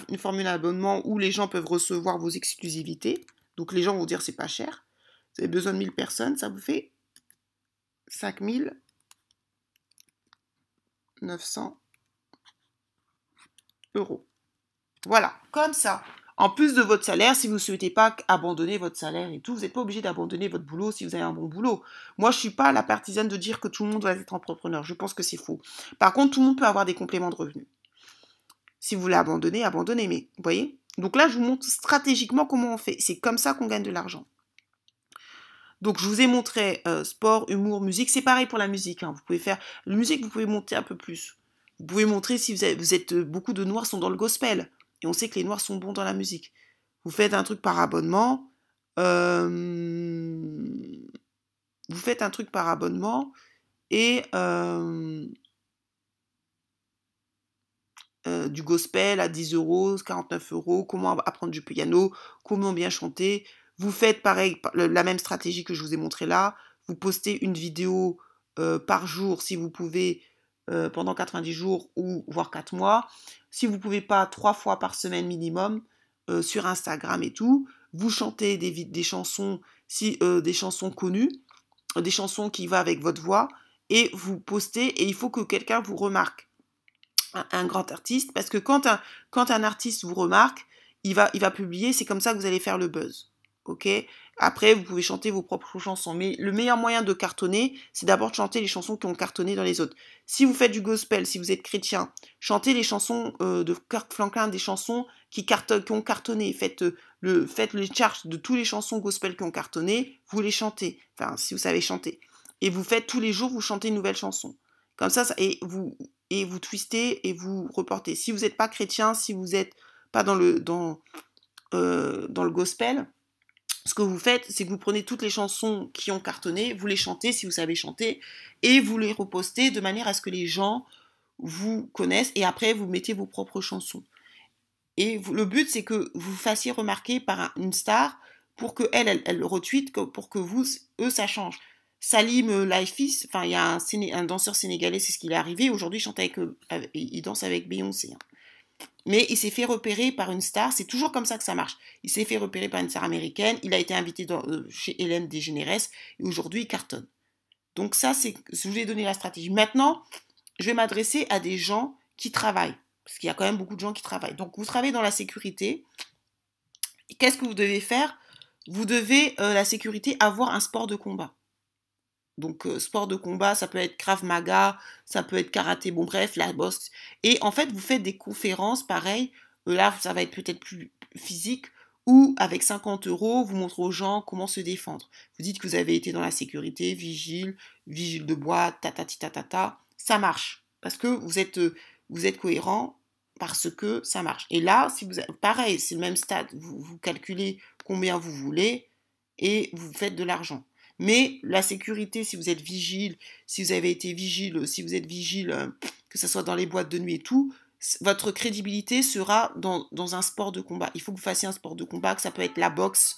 Une formule d'abonnement où les gens peuvent recevoir vos exclusivités. Donc les gens vont dire c'est pas cher. Vous avez besoin de 1000 personnes, ça vous fait 5900 euros. Voilà, comme ça. En plus de votre salaire, si vous ne souhaitez pas abandonner votre salaire et tout, vous n'êtes pas obligé d'abandonner votre boulot si vous avez un bon boulot. Moi, je ne suis pas la partisane de dire que tout le monde doit être entrepreneur. Je pense que c'est faux. Par contre, tout le monde peut avoir des compléments de revenus. Si vous voulez abandonner, abandonnez. Mais vous voyez? Donc là, je vous montre stratégiquement comment on fait. C'est comme ça qu'on gagne de l'argent. Donc je vous ai montré euh, sport, humour, musique. C'est pareil pour la musique. Hein. Vous pouvez faire la musique, vous pouvez monter un peu plus. Vous pouvez montrer si vous, êtes euh, beaucoup de noirs sont dans le gospel. Et on sait que les noirs sont bons dans la musique. Vous faites un truc par abonnement. Euh, vous faites un truc par abonnement et euh, euh, du gospel à 10 euros, 49 euros, comment apprendre du piano, comment bien chanter. Vous faites pareil, la même stratégie que je vous ai montré là. Vous postez une vidéo par jour si vous pouvez pendant 90 jours ou voire 4 mois. Si vous ne pouvez pas trois fois par semaine minimum euh, sur Instagram et tout, vous chantez des, des chansons, si, euh, des chansons connues, des chansons qui vont avec votre voix, et vous postez, et il faut que quelqu'un vous remarque. Un, grand artiste, parce que quand un, quand un artiste vous remarque, il va, il va publier, c'est comme ça que vous allez faire le buzz. Ok? Après, vous pouvez chanter vos propres chansons. Mais le meilleur moyen de cartonner, c'est d'abord de chanter les chansons qui ont cartonné dans les autres. Si vous faites du gospel, si vous êtes chrétien, chantez les chansons euh, de Kirk Franklin, des chansons qui, ont cartonné. Faites, euh, le, faites le charge de toutes les chansons gospel qui ont cartonné, vous les chantez. Enfin, si vous savez chanter. Et vous faites tous les jours, vous chantez une nouvelle chanson. Comme ça, et, vous, et vous twistez et vous reportez. Si vous n'êtes pas chrétien, si vous n'êtes pas dans le, dans, euh, dans le gospel, ce que vous faites, c'est que vous prenez toutes les chansons qui ont cartonné, vous les chantez si vous savez chanter, et vous les repostez de manière à ce que les gens vous connaissent, et après vous mettez vos propres chansons. Et le but, c'est que vous fassiez remarquer par une star pour que elle, elle, le retweet, pour que vous, eux, ça change. Salim Laifis, enfin, il y a un, danseur sénégalais, c'est ce qui est arrivé. Aujourd'hui, il chante avec, euh, il danse avec Beyoncé. Hein mais il s'est fait repérer par une star, c'est toujours comme ça que ça marche. Il s'est fait repérer par une star américaine, il a été invité euh, chez Hélène DeGeneres, et aujourd'hui il cartonne. Donc ça, c'est, je vous ai donné la stratégie. Maintenant, je vais m'adresser à des gens qui travaillent, parce qu'il y a quand même beaucoup de gens qui travaillent. Donc vous travaillez dans la sécurité. Qu'est-ce que vous devez faire? Vous devez, euh, la sécurité, avoir un sport de combat. Donc, euh, sport de combat, ça peut être Krav Maga, ça peut être karaté, bon, bref, la boxe. Et en fait, vous faites des conférences, pareil. Euh, là, ça va être peut-être plus physique, ou avec 50 euros, vous montrez aux gens comment se défendre. Vous dites que vous avez été dans la sécurité, vigile, vigile de bois, ta ta ta ta. Ça marche. Parce que vous êtes, euh, vous cohérent, parce que ça marche. Et là, si vous, pareil, c'est le même stade. Vous, vous calculez combien vous voulez et vous faites de l'argent. Mais la sécurité, si vous êtes vigile, si vous avez été vigile, si vous êtes vigile, euh, que ce soit dans les boîtes de nuit et tout, votre crédibilité sera dans, un sport de combat. Il faut que vous fassiez un sport de combat, que ça peut être la boxe,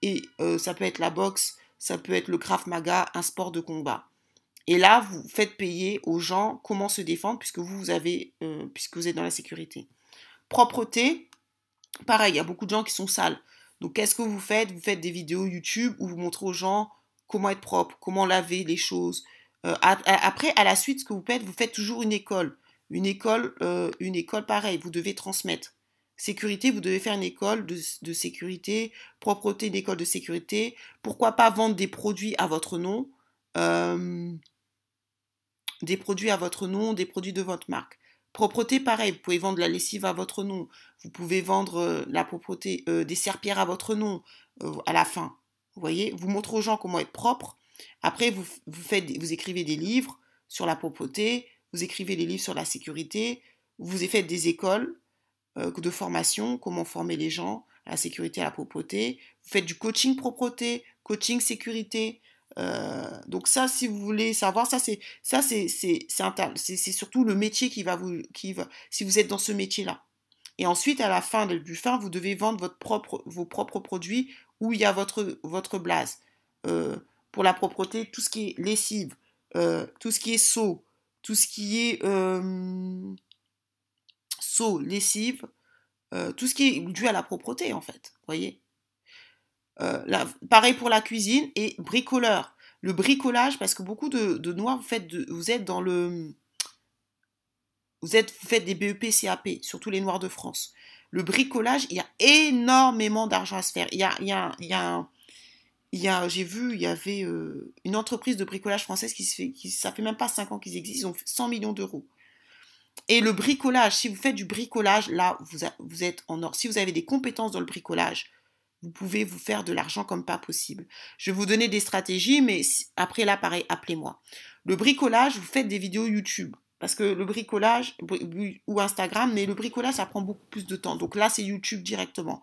et euh, ça peut être la boxe, ça peut être le Krav Maga, un sport de combat. Et là, vous faites payer aux gens comment se défendre puisque vous, avez, euh, puisque vous êtes dans la sécurité. Propreté, pareil, il y a beaucoup de gens qui sont sales. Donc, qu'est-ce que vous faites? Vous faites des vidéos YouTube où vous montrez aux gens comment être propre, comment laver les choses. Euh, après, à la suite, ce que vous faites, vous faites toujours une école. Une école, euh, une école pareil, vous devez transmettre. Sécurité, vous devez faire une école de, sécurité. Propreté, une école de sécurité. Pourquoi pas vendre des produits à votre nom euh, Des produits à votre nom, des produits de votre marque. Propreté, pareil, vous pouvez vendre la lessive à votre nom. Vous pouvez vendre la propreté, des serpillères à votre nom à la fin. Vous voyez, vous montrez aux gens comment être propre. Après, vous, vous, écrivez des livres sur la propreté, vous écrivez des livres sur la sécurité, vous faites des écoles euh, de formation, comment former les gens à la sécurité, à la propreté. Vous faites du coaching propreté, coaching sécurité. donc ça, si vous voulez savoir, ça c'est ça c'est c'est surtout le métier qui va vous qui va si vous êtes dans ce métier là. Et ensuite, à la fin du fin, vous devez vendre votre propre, vos propres produits où il y a votre, votre blase. pour la propreté, tout ce qui est lessive, tout ce qui est seau, tout ce qui est seau, lessive, tout ce qui est dû à la propreté en fait. Voyez Pareil pour la cuisine et bricoleur. Le bricolage, parce que beaucoup de, noirs, vous, faites vous êtes dans le vous, êtes, faites des BEP, CAP, surtout les Noirs de France. Le bricolage, il y a énormément d'argent à se faire. Il y a, y a, il y a, il y a j'ai vu, il y avait euh, une entreprise de bricolage française qui se fait, qui, ça fait même pas 5 ans qu'ils existent, ils ont 100 millions d'euros. Et le bricolage, si vous faites du bricolage, là, vous, vous êtes en or. Si vous avez des compétences dans le bricolage, vous pouvez vous faire de l'argent comme pas possible. Je vais vous donner des stratégies, mais après là, pareil, appelez-moi. Le bricolage, vous faites des vidéos YouTube. Parce que le bricolage, ou Instagram, mais le bricolage, ça prend beaucoup plus de temps. Donc là, c'est YouTube directement.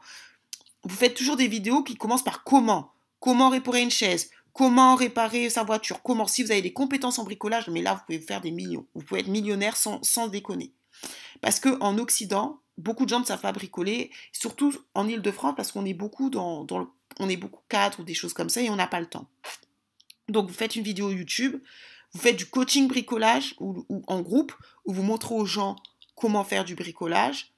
Vous faites toujours des vidéos qui commencent par comment? Comment réparer une chaise? Comment réparer sa voiture? Comment, si vous avez des compétences en bricolage, mais là, vous pouvez faire des millions. Vous pouvez être millionnaire sans, sans déconner. Parce qu'en Occident, beaucoup de gens ne savent pas bricoler, surtout en Ile-de-France, parce qu'on est beaucoup dans, on est beaucoup cadre ou des choses comme ça et on n'a pas le temps. Donc vous faites une vidéo YouTube, vous faites du coaching bricolage ou, en groupe où vous montrez aux gens comment faire du bricolage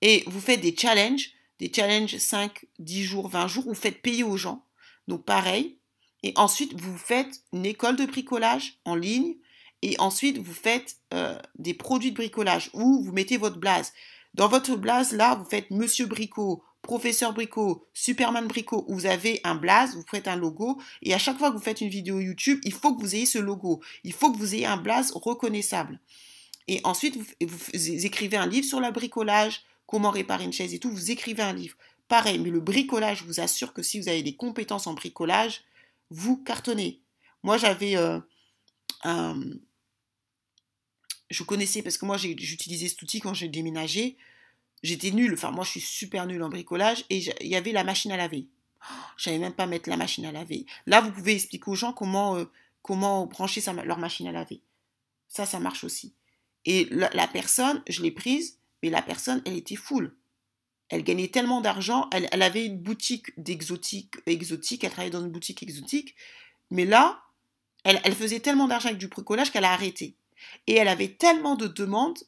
et vous faites des challenges, des challenges 5, 10 jours, 20 jours, vous faites payer aux gens. Donc pareil. Et ensuite, vous faites une école de bricolage en ligne et ensuite vous faites euh, des produits de bricolage où vous mettez votre blase. Dans votre blase, là, vous faites Monsieur Bricot, Professeur Bricot, Superman Bricot, vous avez un blaze, vous faites un logo, et à chaque fois que vous faites une vidéo YouTube, il faut que vous ayez ce logo. Il faut que vous ayez un blaze reconnaissable. Et ensuite, vous, écrivez un livre sur le bricolage, comment réparer une chaise et tout, vous écrivez un livre. Pareil, mais le bricolage, je vous assure que si vous avez des compétences en bricolage, vous cartonnez. Moi, j'avais euh. Je connaissais, parce que moi, j'utilisais cet outil quand j'ai déménagé. J'étais nulle, enfin moi je suis super nulle en bricolage et il y avait la machine à laver. Je savais même pas mettre la machine à laver. Là, vous pouvez expliquer aux gens comment, euh, comment brancher leur machine à laver. Ça, ça marche aussi. Et la, personne, je l'ai prise, mais la personne, elle était full. Elle gagnait tellement d'argent, elle, avait une boutique d'exotique, exotique, elle travaillait dans une boutique exotique, mais là, elle, elle faisait tellement d'argent avec du bricolage qu'elle a arrêté. Et elle avait tellement de demandes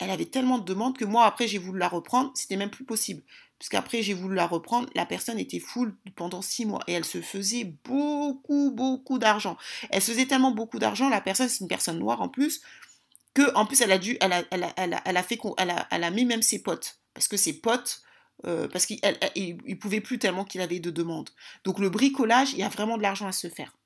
elle avait tellement de demandes que moi, après, j'ai voulu la reprendre. C'était même plus possible. Puisqu'après, j'ai voulu la reprendre. La personne était full pendant six mois. Et elle se faisait beaucoup, beaucoup d'argent. Elle se faisait tellement beaucoup d'argent. La personne, c'est une personne noire en plus. Que, en plus, elle a dû. Elle a, fait. Elle a mis même ses potes. Parce que ses potes. Euh, parce qu'il ne pouvait plus tellement qu'il avait de demandes. Donc le bricolage, il y a vraiment de l'argent à se faire.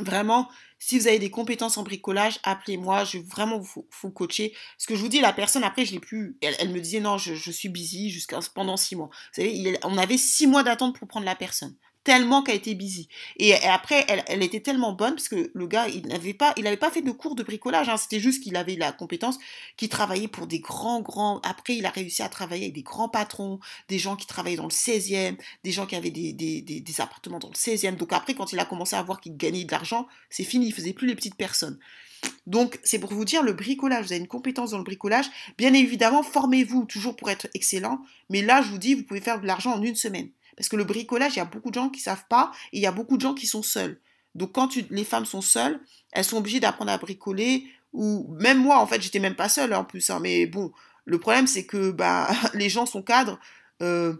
Vraiment, si vous avez des compétences en bricolage, appelez-moi. Je vais vraiment vous, coacher. Ce que je vous dis, la personne, après, je l'ai plus. Elle, me disait non, je, je suis busy jusqu'à pendant six mois. Vous savez, on avait six mois d'attente pour prendre la personne tellement qu'elle était busy. Et, après, elle, était tellement bonne parce que le gars, il n'avait pas, il pas fait de cours de bricolage. Hein, C'était juste qu'il avait la compétence, qu'il travaillait pour des grands, grands. Après, il a réussi à travailler avec des grands patrons, des gens qui travaillaient dans le 16e, des gens qui avaient des, des, des, appartements dans le 16e. Donc après, quand il a commencé à voir qu'il gagnait de l'argent, c'est fini. Il faisait plus les petites personnes. Donc, c'est pour vous dire, le bricolage, vous avez une compétence dans le bricolage. Bien évidemment, formez-vous toujours pour être excellent. Mais là, je vous dis, vous pouvez faire de l'argent en une semaine. Parce que le bricolage, il y a beaucoup de gens qui ne savent pas et il y a beaucoup de gens qui sont seuls. Donc quand les femmes sont seules, elles sont obligées d'apprendre à bricoler. Ou même moi, en fait, j'étais même pas seule en plus. Hein, mais bon, le problème c'est que bah, les gens sont cadres. Euh,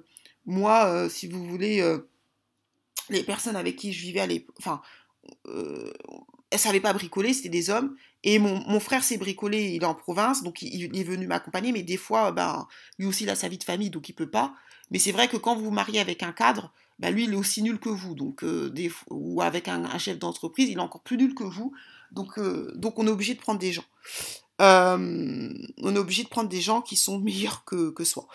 moi, euh, si vous voulez, euh, les personnes avec qui je vivais à l'époque, enfin, elles savaient pas bricoler, c'était des hommes. Et mon, frère s'est bricolé, il est en province, donc il, est venu m'accompagner, mais des fois, ben, lui aussi, il a sa vie de famille, donc il peut pas. Mais c'est vrai que quand vous vous mariez avec un cadre, bah lui, il est aussi nul que vous. Donc, euh, ou avec un, chef d'entreprise, il est encore plus nul que vous. Donc, euh, donc on est obligé de prendre des gens. Euh, on est obligé de prendre des gens qui sont meilleurs que, que soi.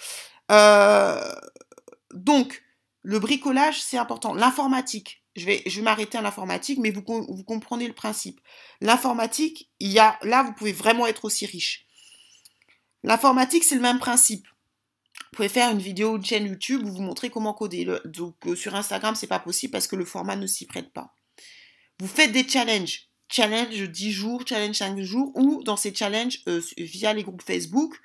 donc, le bricolage, c'est important. L'informatique, je vais, je vais m'arrêter à l'informatique, mais vous, vous comprenez le principe. L'informatique, il y a, là, vous pouvez vraiment être aussi riche. L'informatique, c'est le même principe. Vous pouvez faire une vidéo, une chaîne YouTube où vous montrez comment coder. donc euh, sur Instagram, c'est pas possible parce que le format ne s'y prête pas. Vous faites des challenges. Challenge 10 jours, challenge 5 jours, ou dans ces challenges euh, via les groupes Facebook,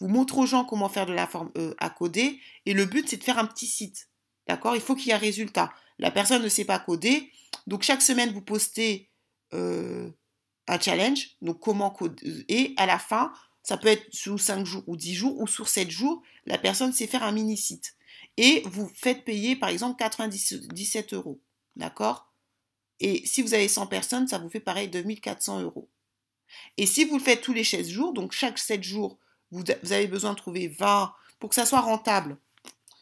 vous montrez aux gens comment faire de la forme euh, à coder. Et le but, c'est de faire un petit site. D'accord? Il faut qu'il y ait un résultat. La personne ne sait pas coder. Donc, chaque semaine, vous postez un challenge. Donc, comment coder. Et à la fin, ça peut être sous 5 jours ou 10 jours ou sur 7 jours, la personne sait faire un mini-site. Et vous faites payer, par exemple, 97 euros. D'accord? Et si vous avez 100 personnes, ça vous fait pareil 2400 euros. Et si vous le faites tous les 16 jours, donc chaque 7 jours, vous, avez besoin de trouver 20 pour que ça soit rentable.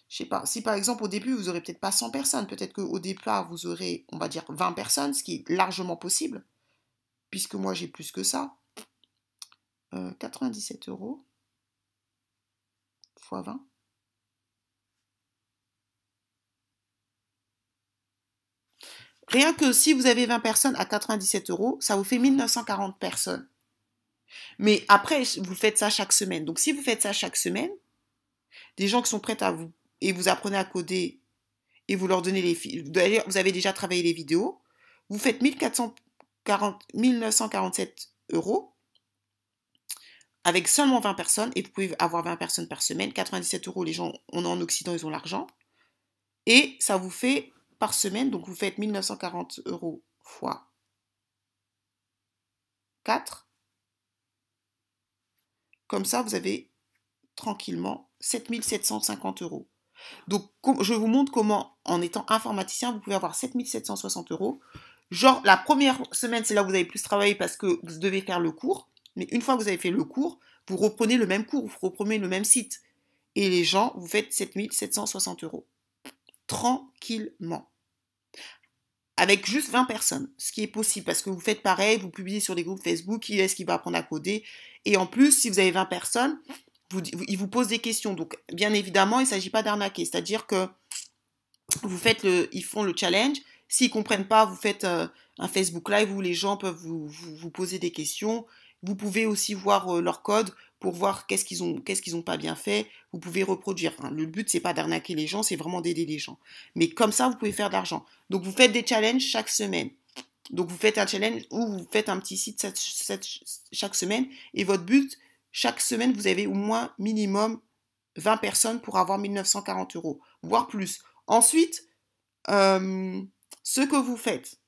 Je sais pas, si par exemple au début vous aurez peut-être pas 100 personnes, peut-être qu'au départ vous aurez, on va dire, 20 personnes, ce qui est largement possible, puisque moi j'ai plus que ça. 97 euh, euros x 20. Rien que si vous avez 20 personnes à 97 euros, ça vous fait 1940 personnes. Mais après, vous faites ça chaque semaine. Donc si vous faites ça chaque semaine, des gens qui sont prêts à vous, et vous apprenez à coder, et vous leur donnez les... D'ailleurs, vous avez déjà travaillé les vidéos, vous faites 1440, 1947 euros avec seulement 20 personnes, et vous pouvez avoir 20 personnes par semaine. 97 euros, les gens, on est en Occident, ils ont l'argent. Et ça vous fait par semaine, donc vous faites 1940 euros fois 4. Comme ça, vous avez tranquillement 7750 euros. Donc, je vous montre comment, en étant informaticien, vous pouvez avoir 7760 euros. Genre, la première semaine, c'est là où vous avez plus travaillé parce que vous devez faire le cours. Mais une fois que vous avez fait le cours, vous reprenez le même cours, vous reprenez le même site. Et les gens, vous faites 7760 euros. Tranquillement. Avec juste 20 personnes, ce qui est possible, parce que vous faites pareil, vous publiez sur les groupes Facebook, qui est-ce qui va apprendre à coder. Et en plus, si vous avez 20 personnes, ils vous posent des questions. Donc, bien évidemment, il ne s'agit pas d'arnaquer. C'est-à-dire que vous faites le, ils font le challenge. S'ils ne comprennent pas, vous faites euh, un Facebook Live où les gens peuvent vous, vous poser des questions. Vous pouvez aussi voir euh, leur code pour voir qu'est-ce qu'ils ont, qu'est-ce qu'ils ont pas bien fait. Vous pouvez reproduire. Le but c'est pas d'arnaquer les gens, c'est vraiment d'aider les gens. Mais comme ça, vous pouvez faire de l'argent. Donc vous faites des challenges chaque semaine. Donc vous faites un challenge ou vous faites un petit site chaque semaine et votre but chaque semaine vous avez au moins minimum 20 personnes pour avoir 1940 euros, voire plus. Ensuite, euh, ce que vous faites,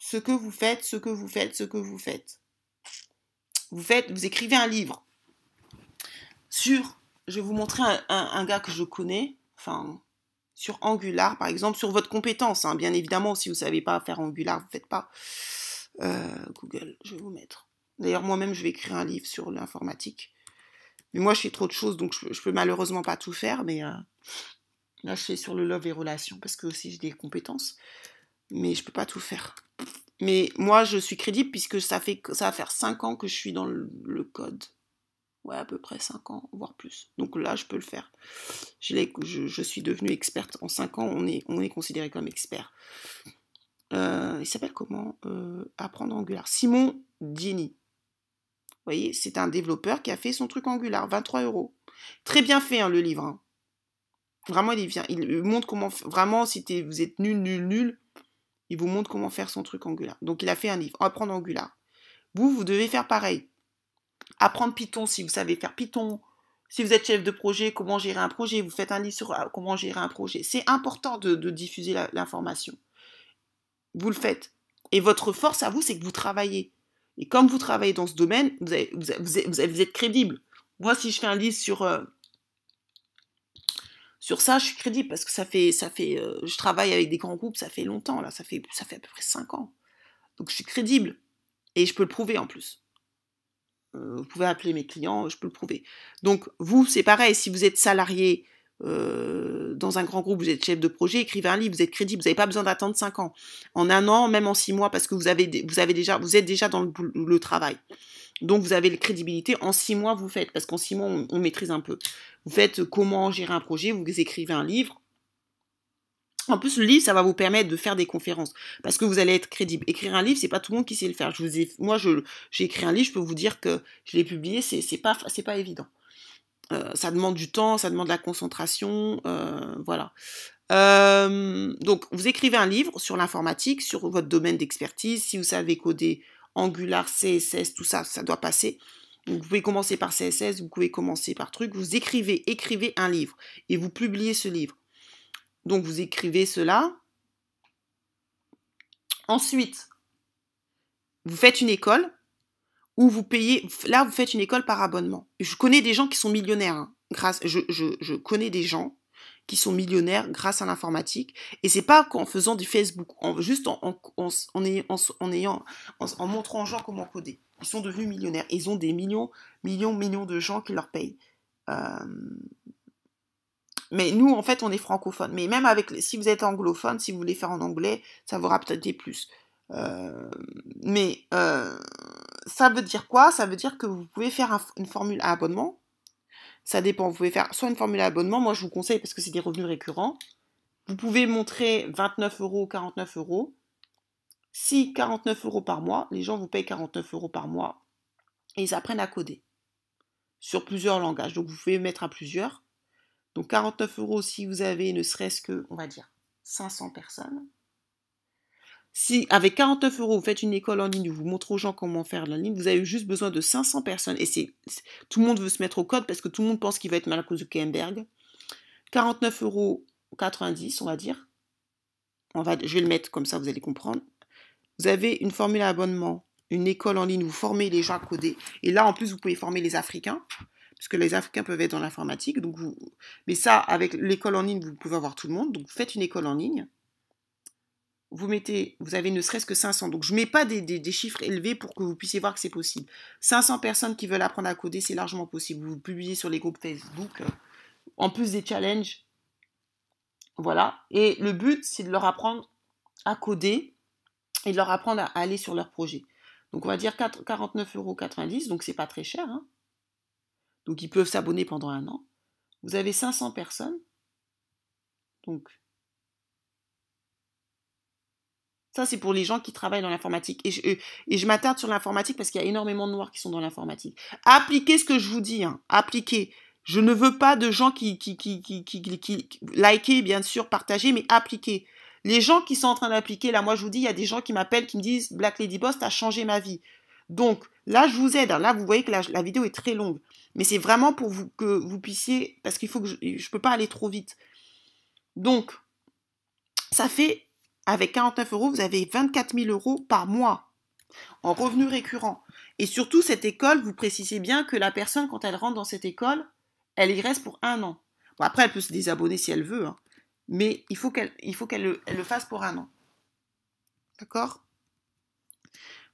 ce que vous faites, ce que vous faites, ce que vous faites vous écrivez un livre sur, je vais vous montrer un, gars que je connais, enfin, sur Angular, par exemple, sur votre compétence. Hein. bien évidemment, si vous ne savez pas faire Angular, vous ne faites pas. Euh, Google, je vais vous mettre. D'ailleurs, moi-même, je vais écrire un livre sur l'informatique. Mais moi, je fais trop de choses, donc je, ne peux malheureusement pas tout faire. Mais euh, là, je fais sur le love et relations, parce que aussi j'ai des compétences. Mais je ne peux pas tout faire. Mais moi, je suis crédible puisque ça, fait, ça va faire 5 ans que je suis dans le, code. Ouais, à peu près 5 ans, voire plus. Donc là, je peux le faire. Je, suis devenue experte. En 5 ans, on est, on est considéré comme expert. Euh, il s'appelle comment? Euh, Apprendre Angular. Simon Dini. Vous voyez, c'est un développeur qui a fait son truc Angular, 23 euros. Très bien fait, hein, le livre. Hein. Vraiment, il, vient, il montre comment. Vraiment, si vous êtes nul, nul, nul, il vous montre comment faire son truc Angular. Donc il a fait un livre, apprendre Angular. Vous, vous devez faire pareil. Apprendre Python si vous savez faire Python. Si vous êtes chef de projet, comment gérer un projet. Vous faites un livre sur euh, comment gérer un projet. C'est important de, diffuser l'information. Vous le faites. Et votre force à vous, c'est que vous travaillez. Et comme vous travaillez dans ce domaine, vous, êtes crédible. Moi, si je fais un livre sur, euh, sur ça, je suis crédible parce que ça fait, ça fait, euh, je travaille avec des grands groupes, ça fait longtemps là, ça fait, ça fait à peu près 5 ans. Donc je suis crédible et je peux le prouver en plus. Euh, vous pouvez appeler mes clients, je peux le prouver. Donc vous, c'est pareil, si vous êtes salarié euh, dans un grand groupe, vous êtes chef de projet, écrivez un livre, vous êtes crédible, vous n'avez pas besoin d'attendre 5 ans. En un an, même en 6 mois, parce que vous êtes déjà dans le travail. Donc vous avez la crédibilité. En six mois, vous faites, parce qu'en six mois, on, maîtrise un peu. Vous faites comment gérer un projet, vous écrivez un livre. En plus, le livre, ça va vous permettre de faire des conférences, parce que vous allez être crédible. Écrire un livre, c'est pas tout le monde qui sait le faire. Je moi, j'ai écrit un livre, je peux vous dire que je l'ai publié, c'est pas, pas évident. Euh, ça demande du temps, ça demande de la concentration, euh, voilà. Euh, donc, vous écrivez un livre sur l'informatique, sur votre domaine d'expertise. Si vous savez coder Angular, CSS, tout ça, ça doit passer. vous pouvez commencer par CSS, vous pouvez commencer par truc. Vous écrivez, écrivez un livre et vous publiez ce livre. Donc, vous écrivez cela. Ensuite, vous faites une école où vous payez. Là, vous faites une école par abonnement. Je connais des gens qui sont millionnaires. Hein, grâce, je, je connais des gens qui sont millionnaires grâce à l'informatique. Et c'est pas qu'en faisant du Facebook, en, juste en, en, ayant, en, montrant aux gens comment coder. Ils sont devenus millionnaires. Ils ont des millions, millions, millions de gens qui leur payent. Euh, mais nous, en fait, on est francophone. Mais même avec, si vous êtes anglophone, si vous voulez faire en anglais, ça vous rapporter plus. Euh, mais euh, ça veut dire quoi? Ça veut dire que vous pouvez faire une formule à abonnement ça dépend. Vous pouvez faire soit une formule d'abonnement. Moi, je vous conseille parce que c'est des revenus récurrents. Vous pouvez montrer 29 euros, 49 euros. Si 49 euros par mois, les gens vous payent 49 euros par mois et ils apprennent à coder sur plusieurs langages. Donc, vous pouvez mettre à plusieurs. Donc, 49 euros si vous avez ne serait-ce que, on va dire, 500 personnes. Si avec 49 euros, vous faites une école en ligne, vous montrez aux gens comment faire la ligne, vous avez juste besoin de 500 personnes. Et c'est tout le monde veut se mettre au code parce que tout le monde pense qu'il va être mal à cause de Kemberg. 49 euros 90, on va dire. On va, je vais le mettre comme ça, vous allez comprendre. Vous avez une formule à abonnement, une école en ligne, vous formez les gens à coder. Et là, en plus, vous pouvez former les Africains, parce que les Africains peuvent être dans l'informatique. Donc vous, mais ça, avec l'école en ligne, vous pouvez avoir tout le monde. Donc vous faites une école en ligne vous mettez, vous avez ne serait-ce que 500. Donc je ne mets pas des, chiffres élevés pour que vous puissiez voir que c'est possible. 500 personnes qui veulent apprendre à coder, c'est largement possible. Vous publiez sur les groupes Facebook, euh, en plus des challenges. Voilà. Et le but, c'est de leur apprendre à coder et de leur apprendre à aller sur leur projet. Donc on va dire 49,90 euros, donc c'est pas très cher. Hein. donc ils peuvent s'abonner pendant un an. Vous avez 500 personnes. Donc Ça, c'est pour les gens qui travaillent dans l'informatique. Et je, m'attarde sur l'informatique parce qu'il y a énormément de noirs qui sont dans l'informatique. Appliquez ce que je vous dis. Hein. Appliquez. Je ne veux pas de gens qui, qui, qui, likez, bien sûr, partagez, mais appliquez. Les gens qui sont en train d'appliquer, là, moi, je vous dis, il y a des gens qui m'appellent, qui me disent, Black Lady Boss, t'as changé ma vie. Donc, là, je vous aide. Là, vous voyez que la, la vidéo est très longue. Mais c'est vraiment pour vous, que vous puissiez, parce qu'il faut que je ne peux pas aller trop vite. Donc, ça fait avec 49 euros, vous avez 24 000 euros par mois en revenus récurrents. Et surtout, cette école, vous précisez bien que la personne, quand elle rentre dans cette école, elle y reste pour un an. Bon, après, elle peut se désabonner si elle veut, hein. mais il faut qu'elle le, fasse pour un an. D'accord?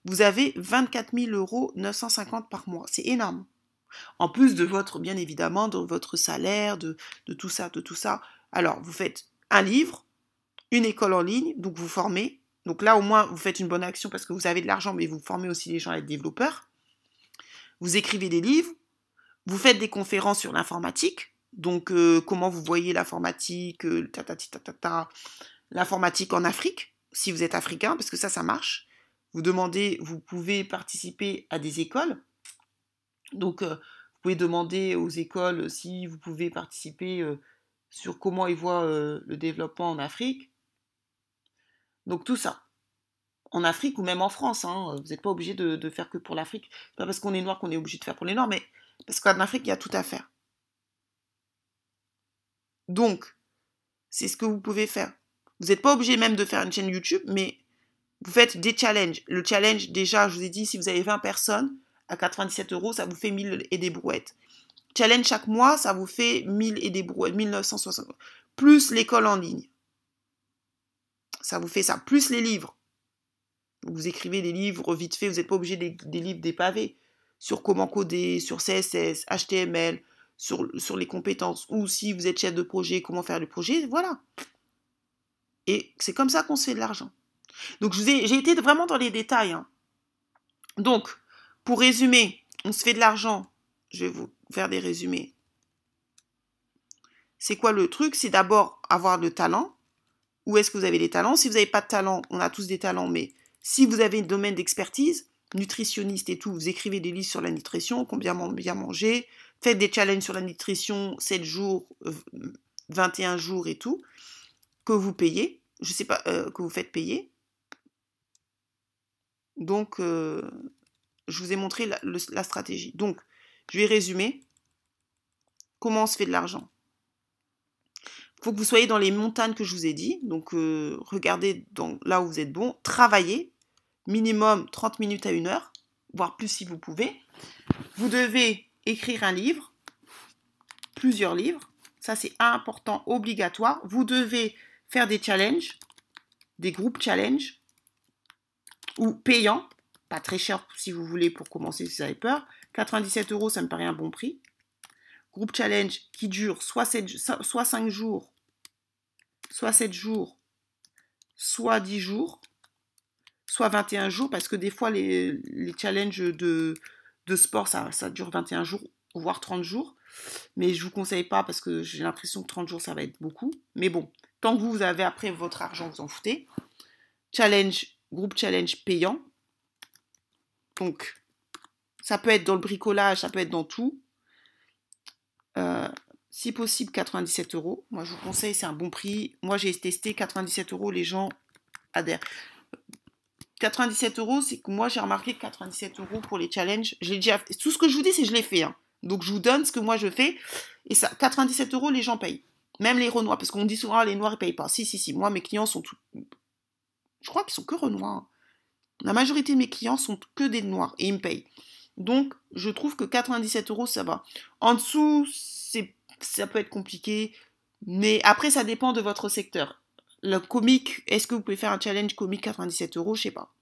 Vous avez 24 000 euros 950 par mois. C'est énorme. En plus de votre, bien évidemment, de votre salaire, de tout ça, de tout ça. Alors, vous faites un livre, une école en ligne, donc vous formez. Donc là, au moins, vous faites une bonne action parce que vous avez de l'argent, mais vous formez aussi les gens à être développeurs. Vous écrivez des livres, vous faites des conférences sur l'informatique. Donc, euh, comment vous voyez l'informatique, euh, l'informatique en Afrique, si vous êtes africain, parce que ça, ça marche. Vous demandez, vous pouvez participer à des écoles. Donc, euh, vous pouvez demander aux écoles si vous pouvez participer sur comment ils voient le développement en Afrique. Donc tout ça. En Afrique ou même en France, hein, vous n'êtes pas obligé de, faire que pour l'Afrique. Pas parce qu'on est noir qu'on est obligé de faire pour les noirs, mais parce qu'en Afrique, il y a tout à faire. Donc, c'est ce que vous pouvez faire. Vous n'êtes pas obligé même de faire une chaîne YouTube, mais vous faites des challenges. Le challenge, déjà, je vous ai dit, si vous avez 20 personnes, à 97 euros, ça vous fait 1000 et des brouettes. Challenge chaque mois, ça vous fait 1000 et des brouettes, 1960. Plus l'école en ligne ça vous fait ça, plus les livres. Vous écrivez des livres vite fait, vous n'êtes pas obligé des, des, livres des pavés sur comment coder, sur CSS, HTML, sur, sur les compétences, ou si vous êtes chef de projet, comment faire le projet, voilà. Et c'est comme ça qu'on se fait de l'argent. Donc j'ai été vraiment dans les détails. Hein. Donc, pour résumer, on se fait de l'argent. Je vais vous faire des résumés. C'est quoi le truc? C'est d'abord avoir le talent où est-ce que vous avez des talents? Si vous n'avez pas de talent, on a tous des talents, mais si vous avez un domaine d'expertise, nutritionniste et tout, vous écrivez des livres sur la nutrition, combien bien manger, faites des challenges sur la nutrition, 7 jours, 21 jours et tout. que vous payez, je sais pas, euh, que vous faites payer. Donc, euh, je vous ai montré la, stratégie. Donc, je vais résumer. Comment on se fait de l'argent? Faut que vous soyez dans les montagnes que je vous ai dit. Donc, euh, regardez là où vous êtes bon. Travaillez. Minimum 30 minutes à une heure, voire plus si vous pouvez. Vous devez écrire un livre, plusieurs livres. Ça, c'est important, obligatoire. Vous devez faire des challenges, des groupes challenges, ou payants, pas très cher si vous voulez pour commencer si vous avez peur. 97 euros, ça me paraît un bon prix. Groupe challenge qui dure soit, 7, soit 5 jours, soit 7 jours, soit 10 jours, soit 21 jours, parce que des fois les, challenges de, sport, ça, ça dure 21 jours, voire 30 jours. Mais je vous conseille pas parce que j'ai l'impression que 30 jours, ça va être beaucoup. Mais bon, tant que vous avez après votre argent, vous en foutez. Challenge, groupe challenge payant. Donc, ça peut être dans le bricolage, ça peut être dans tout. Euh, si possible, 97 euros. Moi, je vous conseille, c'est un bon prix. Moi, j'ai testé 97 euros, les gens adhèrent. 97 euros, c'est que moi, j'ai remarqué que 97 euros pour les challenges, j'ai déjà Tout ce que je vous dis, c'est que je l'ai fait. Hein. Donc je vous donne ce que moi je fais. Et ça, 97 euros, les gens payent. Même les Renois, parce qu'on dit souvent, ah, les Noirs, ils payent pas. Si, si, si. Moi, mes clients sont tous. Je crois qu'ils sont que Renois. La majorité de mes clients sont que des Noirs et ils me payent. Donc, je trouve que 97 euros, ça va. En dessous, c'est, ça peut être compliqué. Mais après, ça dépend de votre secteur. Le comique, est-ce que vous pouvez faire un challenge comique 97 euros? Je sais pas.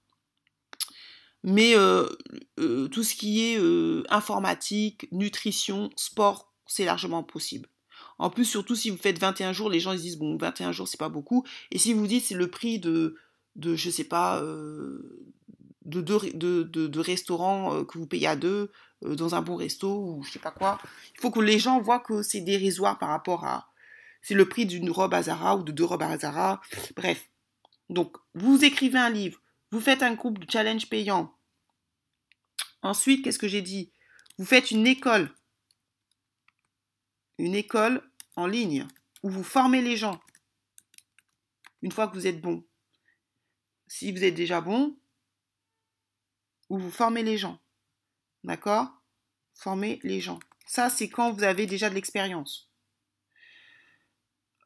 Mais euh, euh, tout ce qui est euh, informatique, nutrition, sport, c'est largement possible. En plus, surtout si vous faites 21 jours, les gens ils disent bon, 21 jours c'est pas beaucoup. Et si vous dites c'est le prix de, de je sais pas, de deux de, de, restaurants que vous payez à deux dans un bon resto ou je sais pas quoi, il faut que les gens voient que c'est dérisoire par rapport à. C'est le prix d'une robe à Zara ou de deux robes à Zara. Bref. Donc, vous écrivez un livre, vous faites un groupe de challenge payant. Ensuite, qu'est-ce que j'ai dit? Vous faites une école. Une école en ligne où vous formez les gens. Une fois que vous êtes bon. Si vous êtes déjà bon, où vous formez les gens. D'accord? Formez les gens. Ça, c'est quand vous avez déjà de l'expérience.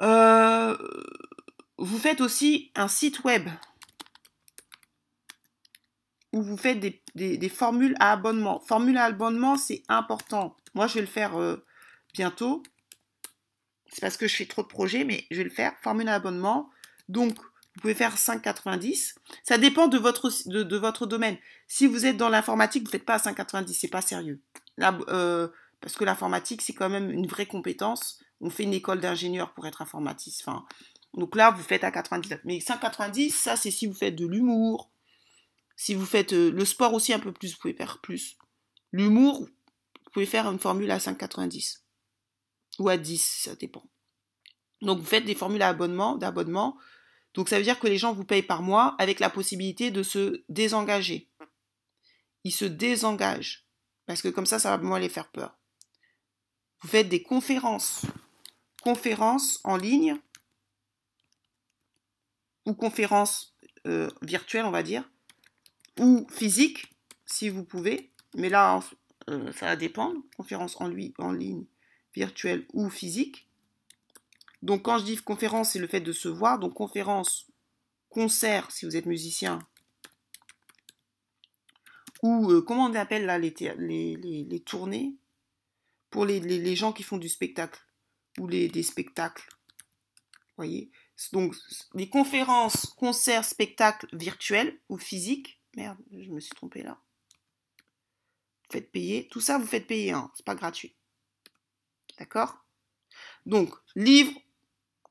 Euh, vous faites aussi un site web où vous faites des, formules à abonnement. Formule à abonnement, c'est important. Moi, je vais le faire euh, bientôt. C'est parce que je fais trop de projets, mais je vais le faire. Formule à abonnement. Donc, vous pouvez faire 5,90. Ça dépend de votre, de, votre domaine. Si vous êtes dans l'informatique, vous ne faites pas à 5,90. C'est pas sérieux. Euh, parce que l'informatique, c'est quand même une vraie compétence. On fait une école d'ingénieur pour être informatiste. Enfin, donc là, vous faites à 90. Mais 5,90, ça, c'est si vous faites de l'humour, si vous faites euh, le sport aussi un peu plus, vous pouvez faire plus. L'humour, vous pouvez faire une formule à 5,90 ou à 10, ça dépend. Donc vous faites des formules à abonnement, d'abonnement. Donc ça veut dire que les gens vous payent par mois avec la possibilité de se désengager. Ils se désengagent parce que comme ça, ça va moins les faire peur. Vous faites des conférences, conférences en ligne ou conférences euh, virtuelles, on va dire ou physique, si vous pouvez. Mais là, euh, ça va dépendre. Conférence en, en ligne, virtuelle ou physique. Donc quand je dis conférence, c'est le fait de se voir. Donc conférence, concert, si vous êtes musicien. Ou euh, comment on appelle là les, tournées pour les, gens qui font du spectacle. Ou les, des spectacles. voyez? Donc les conférences, concerts, spectacles virtuels ou physiques Merde, je me suis trompée là. Faites payer. Tout ça, vous faites payer. Hein. C'est pas gratuit. D'accord? Donc, livre,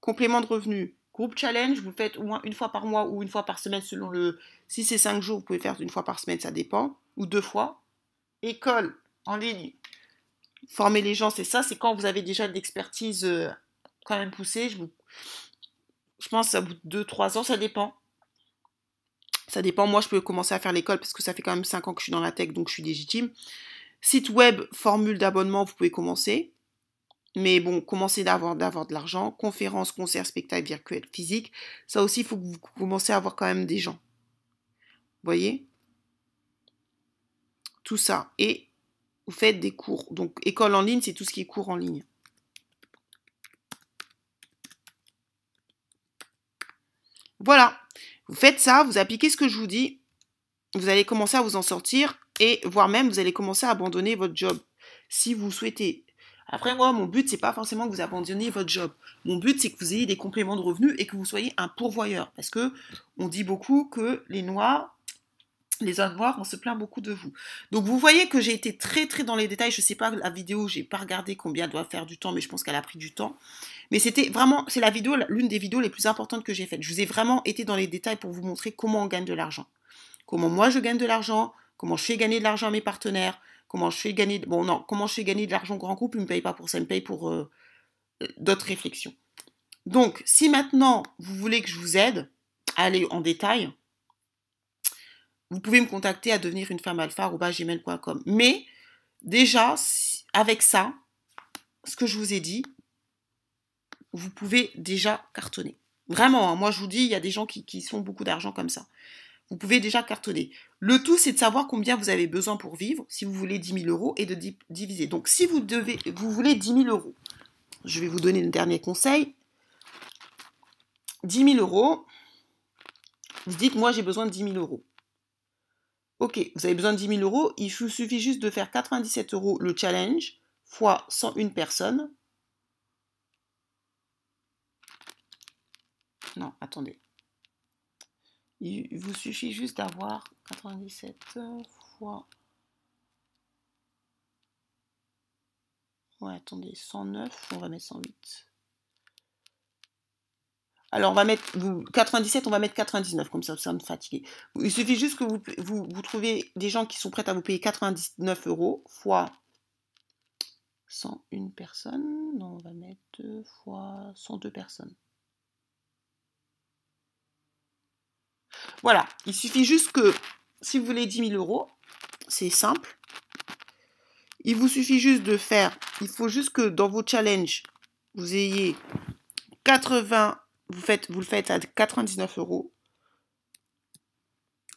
complément de revenu, groupe challenge, vous faites au moins une fois par mois ou une fois par semaine selon le. Si c'est cinq jours, vous pouvez faire une fois par semaine, ça dépend. Ou deux fois. École en ligne. Former les gens, c'est ça. C'est quand vous avez déjà de l'expertise euh, quand même poussée. Je, pense ça bout de 2-3 ans, ça dépend. Ça dépend. Moi, je peux commencer à faire l'école parce que ça fait quand même 5 ans que je suis dans la tech, donc je suis légitime. Site web, formule d'abonnement, vous pouvez commencer. Mais bon, commencez d'avoir, d'avoir de l'argent. Conférences, concerts, spectacles virtuels, physiques. Ça aussi, il faut que vous commencez à avoir quand même des gens. Vous voyez? Tout ça. Et vous faites des cours. Donc, école en ligne, c'est tout ce qui est cours en ligne. Voilà. Vous faites ça, vous appliquez ce que je vous dis. Vous allez commencer à vous en sortir et voire même vous allez commencer à abandonner votre job si vous souhaitez. Après moi, mon but c'est pas forcément que vous abandonniez votre job. Mon but c'est que vous ayez des compléments de revenus et que vous soyez un pourvoyeur parce que on dit beaucoup que les noirs les hommes noirs, on se plaint beaucoup de vous. Donc vous voyez que j'ai été très très dans les détails. Je sais pas la vidéo, j'ai pas regardé combien doit faire du temps, mais je pense qu'elle a pris du temps. Mais c'était vraiment, c'est la vidéo, l'une des vidéos les plus importantes que j'ai faites. Je vous ai vraiment été dans les détails pour vous montrer comment on gagne de l'argent. Comment moi je gagne de l'argent, comment je fais gagner de l'argent à mes partenaires, comment je fais gagner, bon non, comment je fais de l'argent grand groupe, ils me payent pas pour ça, ils me payent pour euh, d'autres réflexions. Donc si maintenant vous voulez que je vous aide à aller en détail, vous pouvez me contacter à devenir une femme alpha gmail.com. Mais déjà, avec ça, ce que je vous ai dit, vous pouvez déjà cartonner. Vraiment, hein, moi je vous dis, il y a des gens qui, qui sont beaucoup d'argent comme ça. Vous pouvez déjà cartonner. Le tout, c'est de savoir combien vous avez besoin pour vivre, si vous voulez 10 000 euros, et de diviser. Donc, si vous, devez, voulez 10 000 euros, je vais vous donner le dernier conseil. 10 000 euros, vous dites, moi j'ai besoin de 10 000 euros. Ok, vous avez besoin de 10 000 euros, il vous suffit juste de faire 97 euros le challenge fois 101 personnes. Non, attendez. Il vous suffit juste d'avoir 97 fois... Ouais, attendez, 109, on va mettre 108. Alors, on va mettre 97, on va mettre 99, comme ça, ça me fatigue. Il suffit juste que vous, vous, des gens qui sont prêts à vous payer 99 euros fois 101 personnes. Non, on va mettre 2 fois 102 personnes. Voilà, il suffit juste que, si vous voulez 10 000 euros, c'est simple. Il vous suffit juste de faire, il faut juste que dans vos challenges, vous ayez 80 vous, vous le faites à 99 euros.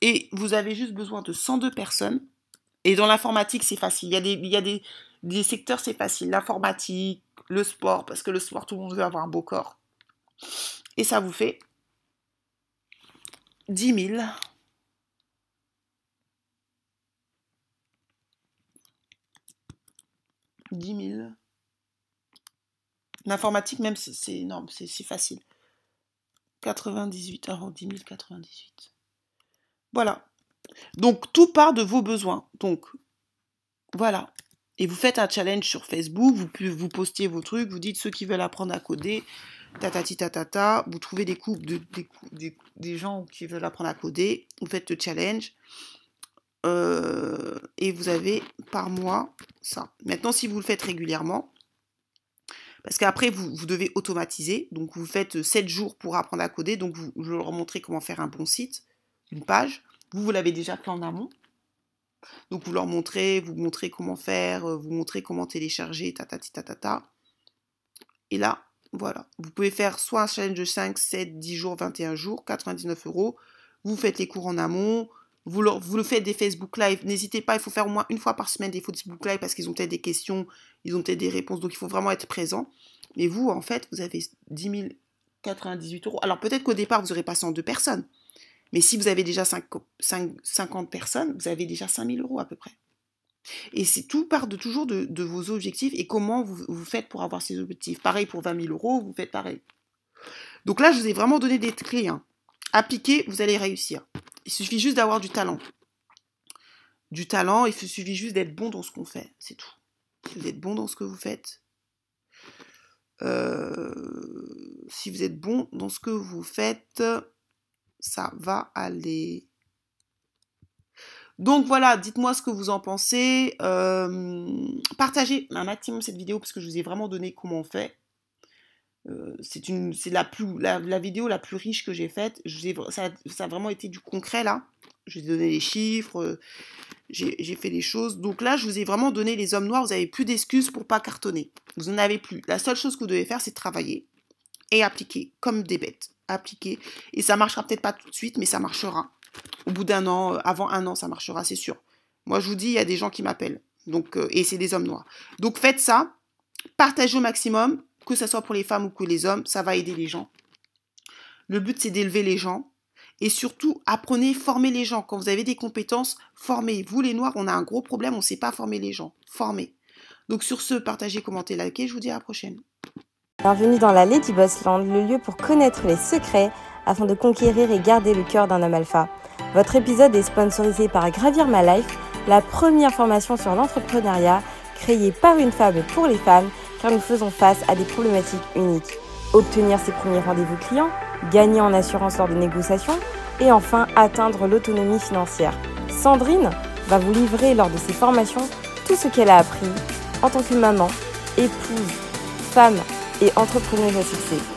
Et vous avez juste besoin de 102 personnes. Et dans l'informatique, c'est facile. Il y a des secteurs, c'est facile. L'informatique, le sport, parce que le sport, tout le monde veut avoir un beau corps. Et ça vous fait 10 000. Dix mille. L'informatique, même, c'est énorme, c'est facile. 98, alors 10 098. Voilà. Donc tout part de vos besoins. Donc voilà. Et vous faites un challenge sur Facebook, vous, vous postiez vos trucs, vous dites ceux qui veulent apprendre à coder, vous trouvez des couples de, des, gens qui veulent apprendre à coder, vous faites le challenge, euh, et vous avez par mois ça. Maintenant, si vous le faites régulièrement, parce qu'après, vous, devez automatiser. Donc, vous faites 7 jours pour apprendre à coder. Donc, vous, je leur montrer comment faire un bon site, une page. Vous, vous l'avez déjà fait en amont. Donc, vous leur montrez, vous montrez comment faire, vous montrez comment télécharger. Et là, voilà. Vous pouvez faire soit un challenge de 5, 7, 10 jours, 21 jours, 99 euros. Vous faites les cours en amont. Vous, le faites des Facebook Live. N'hésitez pas, il faut faire au moins une fois par semaine des Facebook Live parce qu'ils ont peut-être des questions, ils ont peut-être des réponses. Donc, il faut vraiment être présent. Mais vous, en fait, vous avez 10 098 euros. Alors peut-être qu'au départ, vous n'aurez pas 102 personnes. Mais si vous avez déjà 5, 50 personnes, vous avez déjà 5 000 euros à peu près. Et c'est tout part de toujours de, vos objectifs et comment vous, vous, faites pour avoir ces objectifs. Pareil pour 20 000 euros, vous faites pareil. Donc là, je vous ai vraiment donné des clés. Hein. Appliquez, vous allez réussir. Il suffit juste d'avoir du talent. Du talent, il suffit juste d'être bon dans ce qu'on fait. C'est tout. Vous êtes bon dans ce que vous faites, euh, si vous êtes bon dans ce que vous faites, ça va aller. Donc voilà, dites-moi ce que vous en pensez. Euh, partagez un maximum cette vidéo parce que je vous ai vraiment donné comment on fait. c'est une, c'est la vidéo la plus riche que j'ai faite. Ça, a vraiment été du concret là. Je vous ai donné les chiffres, j'ai fait des choses. Donc là, je vous ai vraiment donné les hommes noirs. Vous n'avez plus d'excuses pour pas cartonner. Vous n'en avez plus. La seule chose que vous devez faire, c'est travailler et appliquer comme des bêtes. Appliquer. Et ça marchera peut-être pas tout de suite, mais ça marchera. Au bout d'un an, euh, avant un an, ça marchera, c'est sûr. Moi, je vous dis, il y a des gens qui m'appellent. Donc, euh, et c'est des hommes noirs. Donc faites ça. Partagez au maximum, que ce soit pour les femmes ou que les hommes. Ça va aider les gens. Le but, c'est d'élever les gens. Et surtout, apprenez, formez les gens. Quand vous avez des compétences, formez. Vous, les Noirs, on a un gros problème, on ne sait pas former les gens. Formez. Donc sur ce, partagez, commentez, likez. Je vous dis à la prochaine. Bienvenue dans la Lady Boss Land, le lieu pour connaître les secrets afin de conquérir et garder le cœur d'un homme alpha. Votre épisode est sponsorisé par Gravir My Life, la première formation sur l'entrepreneuriat créée par une femme pour les femmes car nous faisons face à des problématiques uniques. Obtenir ses premiers rendez-vous clients gagner en assurance lors des négociations et enfin atteindre l'autonomie financière. Sandrine va vous livrer lors de ses formations tout ce qu'elle a appris en tant que maman, épouse, femme et entrepreneuse à succès.